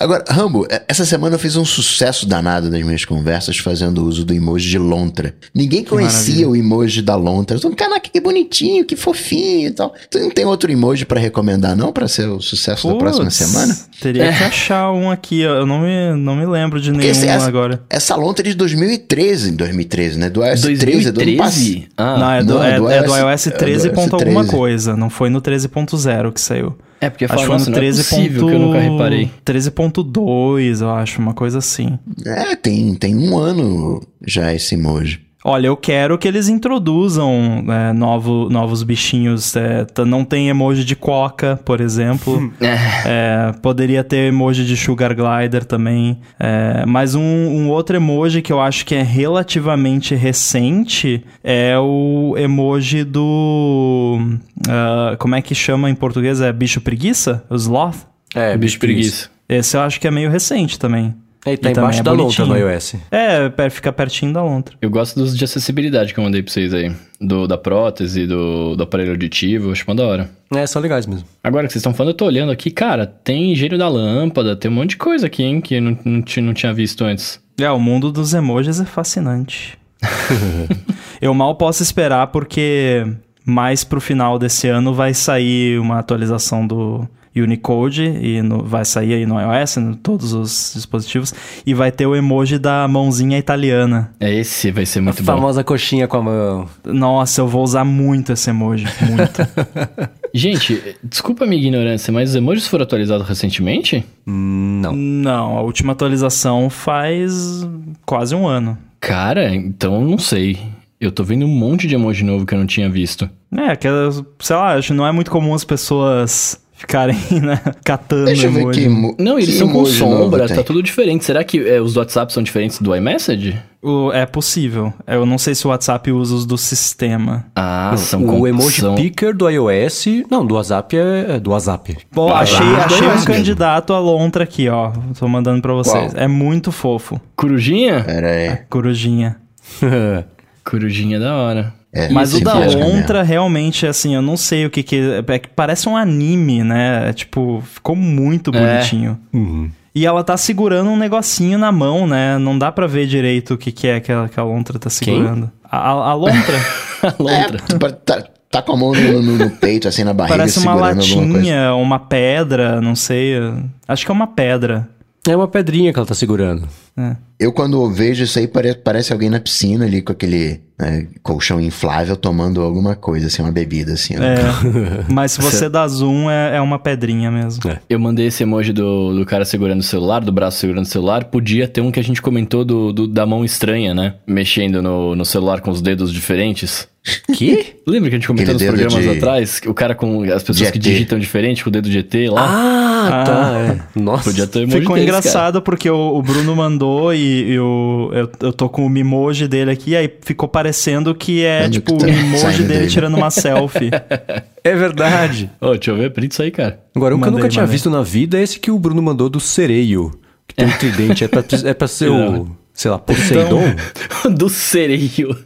S1: Agora, Rambo, é, essa semana eu fiz um sucesso danado nas minhas conversas fazendo uso do emoji de lontra. Ninguém conhecia o emoji da lontra. Eu tô, caraca, que bonitinho, que fofinho e tal. Tu não tem outro emoji para recomendar, não, para ser o sucesso Puts, da próxima semana?
S3: Teria é. que achar um aqui, eu não me, não me lembro de nenhum
S1: essa,
S3: agora.
S1: Essa lontra é de 2013, 2013, né? Do iOS
S2: 2013? 13, é do ano passado.
S3: Ah. Não, é do, não, é, é, do iOS, é do iOS 13. É do iOS 13. alguma coisa, não foi no 13.0 que saiu.
S2: É, porque acho que foi no 13. Não é que eu nunca reparei.
S3: 13.2, eu acho, uma coisa assim.
S1: É, tem, tem um ano já esse emoji.
S3: Olha, eu quero que eles introduzam é, novo, novos bichinhos. É, não tem emoji de coca, por exemplo. é, poderia ter emoji de Sugar Glider também. É, mas um, um, outro emoji que eu acho que é relativamente recente é o emoji do. Uh, como é que chama em português? É bicho preguiça? O sloth?
S2: É, bicho preguiça.
S3: Esse eu acho que é meio recente também.
S4: É, e tá e embaixo é da lontra no iOS.
S3: É, fica pertinho da lontra.
S2: Eu gosto dos de acessibilidade que eu mandei pra vocês aí. Do, da prótese, do, do aparelho auditivo, acho uma da hora.
S4: É, são legais mesmo.
S2: Agora que vocês estão falando, eu tô olhando aqui, cara, tem gênio da lâmpada, tem um monte de coisa aqui, hein, que não, não, não tinha visto antes.
S3: É, o mundo dos emojis é fascinante. eu mal posso esperar porque mais pro final desse ano vai sair uma atualização do Unicode e no, vai sair aí no iOS, em todos os dispositivos, e vai ter o emoji da mãozinha italiana.
S2: É esse, vai ser muito
S4: a
S2: bom.
S4: A famosa coxinha com a mão.
S3: Nossa, eu vou usar muito esse emoji, muito.
S2: Gente, desculpa a minha ignorância, mas os emojis foram atualizados recentemente?
S3: Não. Não, a última atualização faz quase um ano.
S2: Cara, então não sei. Eu tô vendo um monte de emoji novo que eu não tinha visto.
S3: É, que, sei lá, acho que não é muito comum as pessoas ficarem, né, catando Deixa eu ver
S2: que Não, eles que são com sombra, tá tudo diferente. Será que é, os do WhatsApp são diferentes do iMessage?
S3: O, é possível. Eu não sei se o WhatsApp usa os do sistema.
S2: Ah,
S4: são O emoji são... picker do iOS... Não, do WhatsApp é, é do WhatsApp.
S3: Bom, ah, achei, achei um candidato a lontra aqui, ó. Tô mandando pra vocês. Qual? É muito fofo.
S2: Corujinha?
S1: Pera aí. É,
S3: corujinha.
S2: corujinha da hora.
S3: É, Mas o da Lontra realmente, assim, eu não sei o que que... É que parece um anime, né? É, tipo, ficou muito é. bonitinho.
S4: Uhum.
S3: E ela tá segurando um negocinho na mão, né? Não dá para ver direito o que que é que a, que a Lontra tá segurando. A, a, a, Lontra.
S2: a Lontra.
S1: É, tá, tá, com a mão no, no, no, peito, assim, na barriga,
S3: Parece uma latinha, uma pedra, não sei. Acho que é uma pedra.
S4: É uma pedrinha que ela tá segurando.
S3: É.
S1: Eu, quando vejo isso aí, parece, parece alguém na piscina ali com aquele né, colchão inflável tomando alguma coisa, assim, uma bebida, assim.
S3: Né? É, mas se você dá zoom, é, é uma pedrinha mesmo. É.
S2: Eu mandei esse emoji do, do cara segurando o celular, do braço segurando o celular. Podia ter um que a gente comentou do, do da mão estranha, né? Mexendo no, no celular com os dedos diferentes.
S3: Que?
S2: Lembra que a gente comentou nos programas de... atrás? O cara com as pessoas que digitam diferente com o dedo de ET lá?
S3: Ah, ah tá. É.
S2: Nossa. Podia ter emoji
S3: Ficou engraçado
S2: cara.
S3: porque o, o, Bruno mandou e, e o, eu, eu tô com o emoji dele aqui, aí ficou parecendo que é Onde tipo que tá o emoji dele, dele tirando uma selfie.
S2: É verdade. Ô, oh, deixa eu ver, print isso aí, cara.
S4: Agora, um que eu nunca tinha mandei. visto na vida é esse que o Bruno mandou do sereio. Que tem um tridente. É pra, é pra ser o sei lá, Poseidon?
S2: do sereio.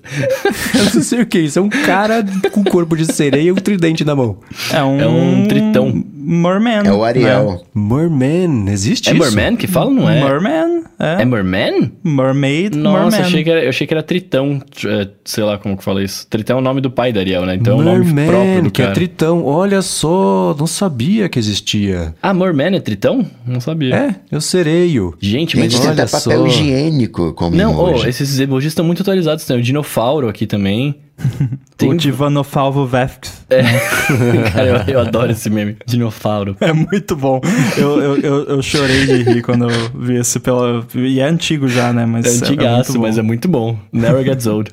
S4: Eu não sei o que é isso. É um cara com corpo de sereia e um tridente na mão.
S3: É um,
S2: É um tritão.
S3: Merman.
S1: É o Ariel.
S4: Merman, existe
S2: É
S4: isso?
S2: Merman que fala, não
S3: Né?
S2: é?
S3: Merman. É.
S2: É Merman?
S3: Mermaid,
S2: Nossa,
S3: Merman.
S2: achei que, era, eu achei que era Tritão. é, sei lá como que fala isso. Tritão é o nome do pai da Ariel, né? Então é o nome
S4: Merman,
S2: próprio do
S4: que
S2: cara.
S4: é tritão. Olha só, não sabia que existia.
S2: Ah, Merman é Tritão? Não sabia.
S4: É, eu sereio.
S2: Gente,
S1: Gente,
S2: mas...
S1: tem
S4: olha
S1: até papel
S4: só.
S1: higiênico como
S2: Não,
S1: emoji.
S2: oh, esses emojis estão muito atualizados. Tem o Dinofauro aqui também. Tem...
S3: O Divanofalvo Vefx.
S2: É. Cara, eu, eu adoro esse meme. Dinofauro.
S3: É muito bom. Eu, eu, eu, eu chorei de rir quando eu vi esse pela. E é antigo já, né? Mas
S2: É antigaço,
S3: muito bom.
S2: mas é muito bom. Never gets old.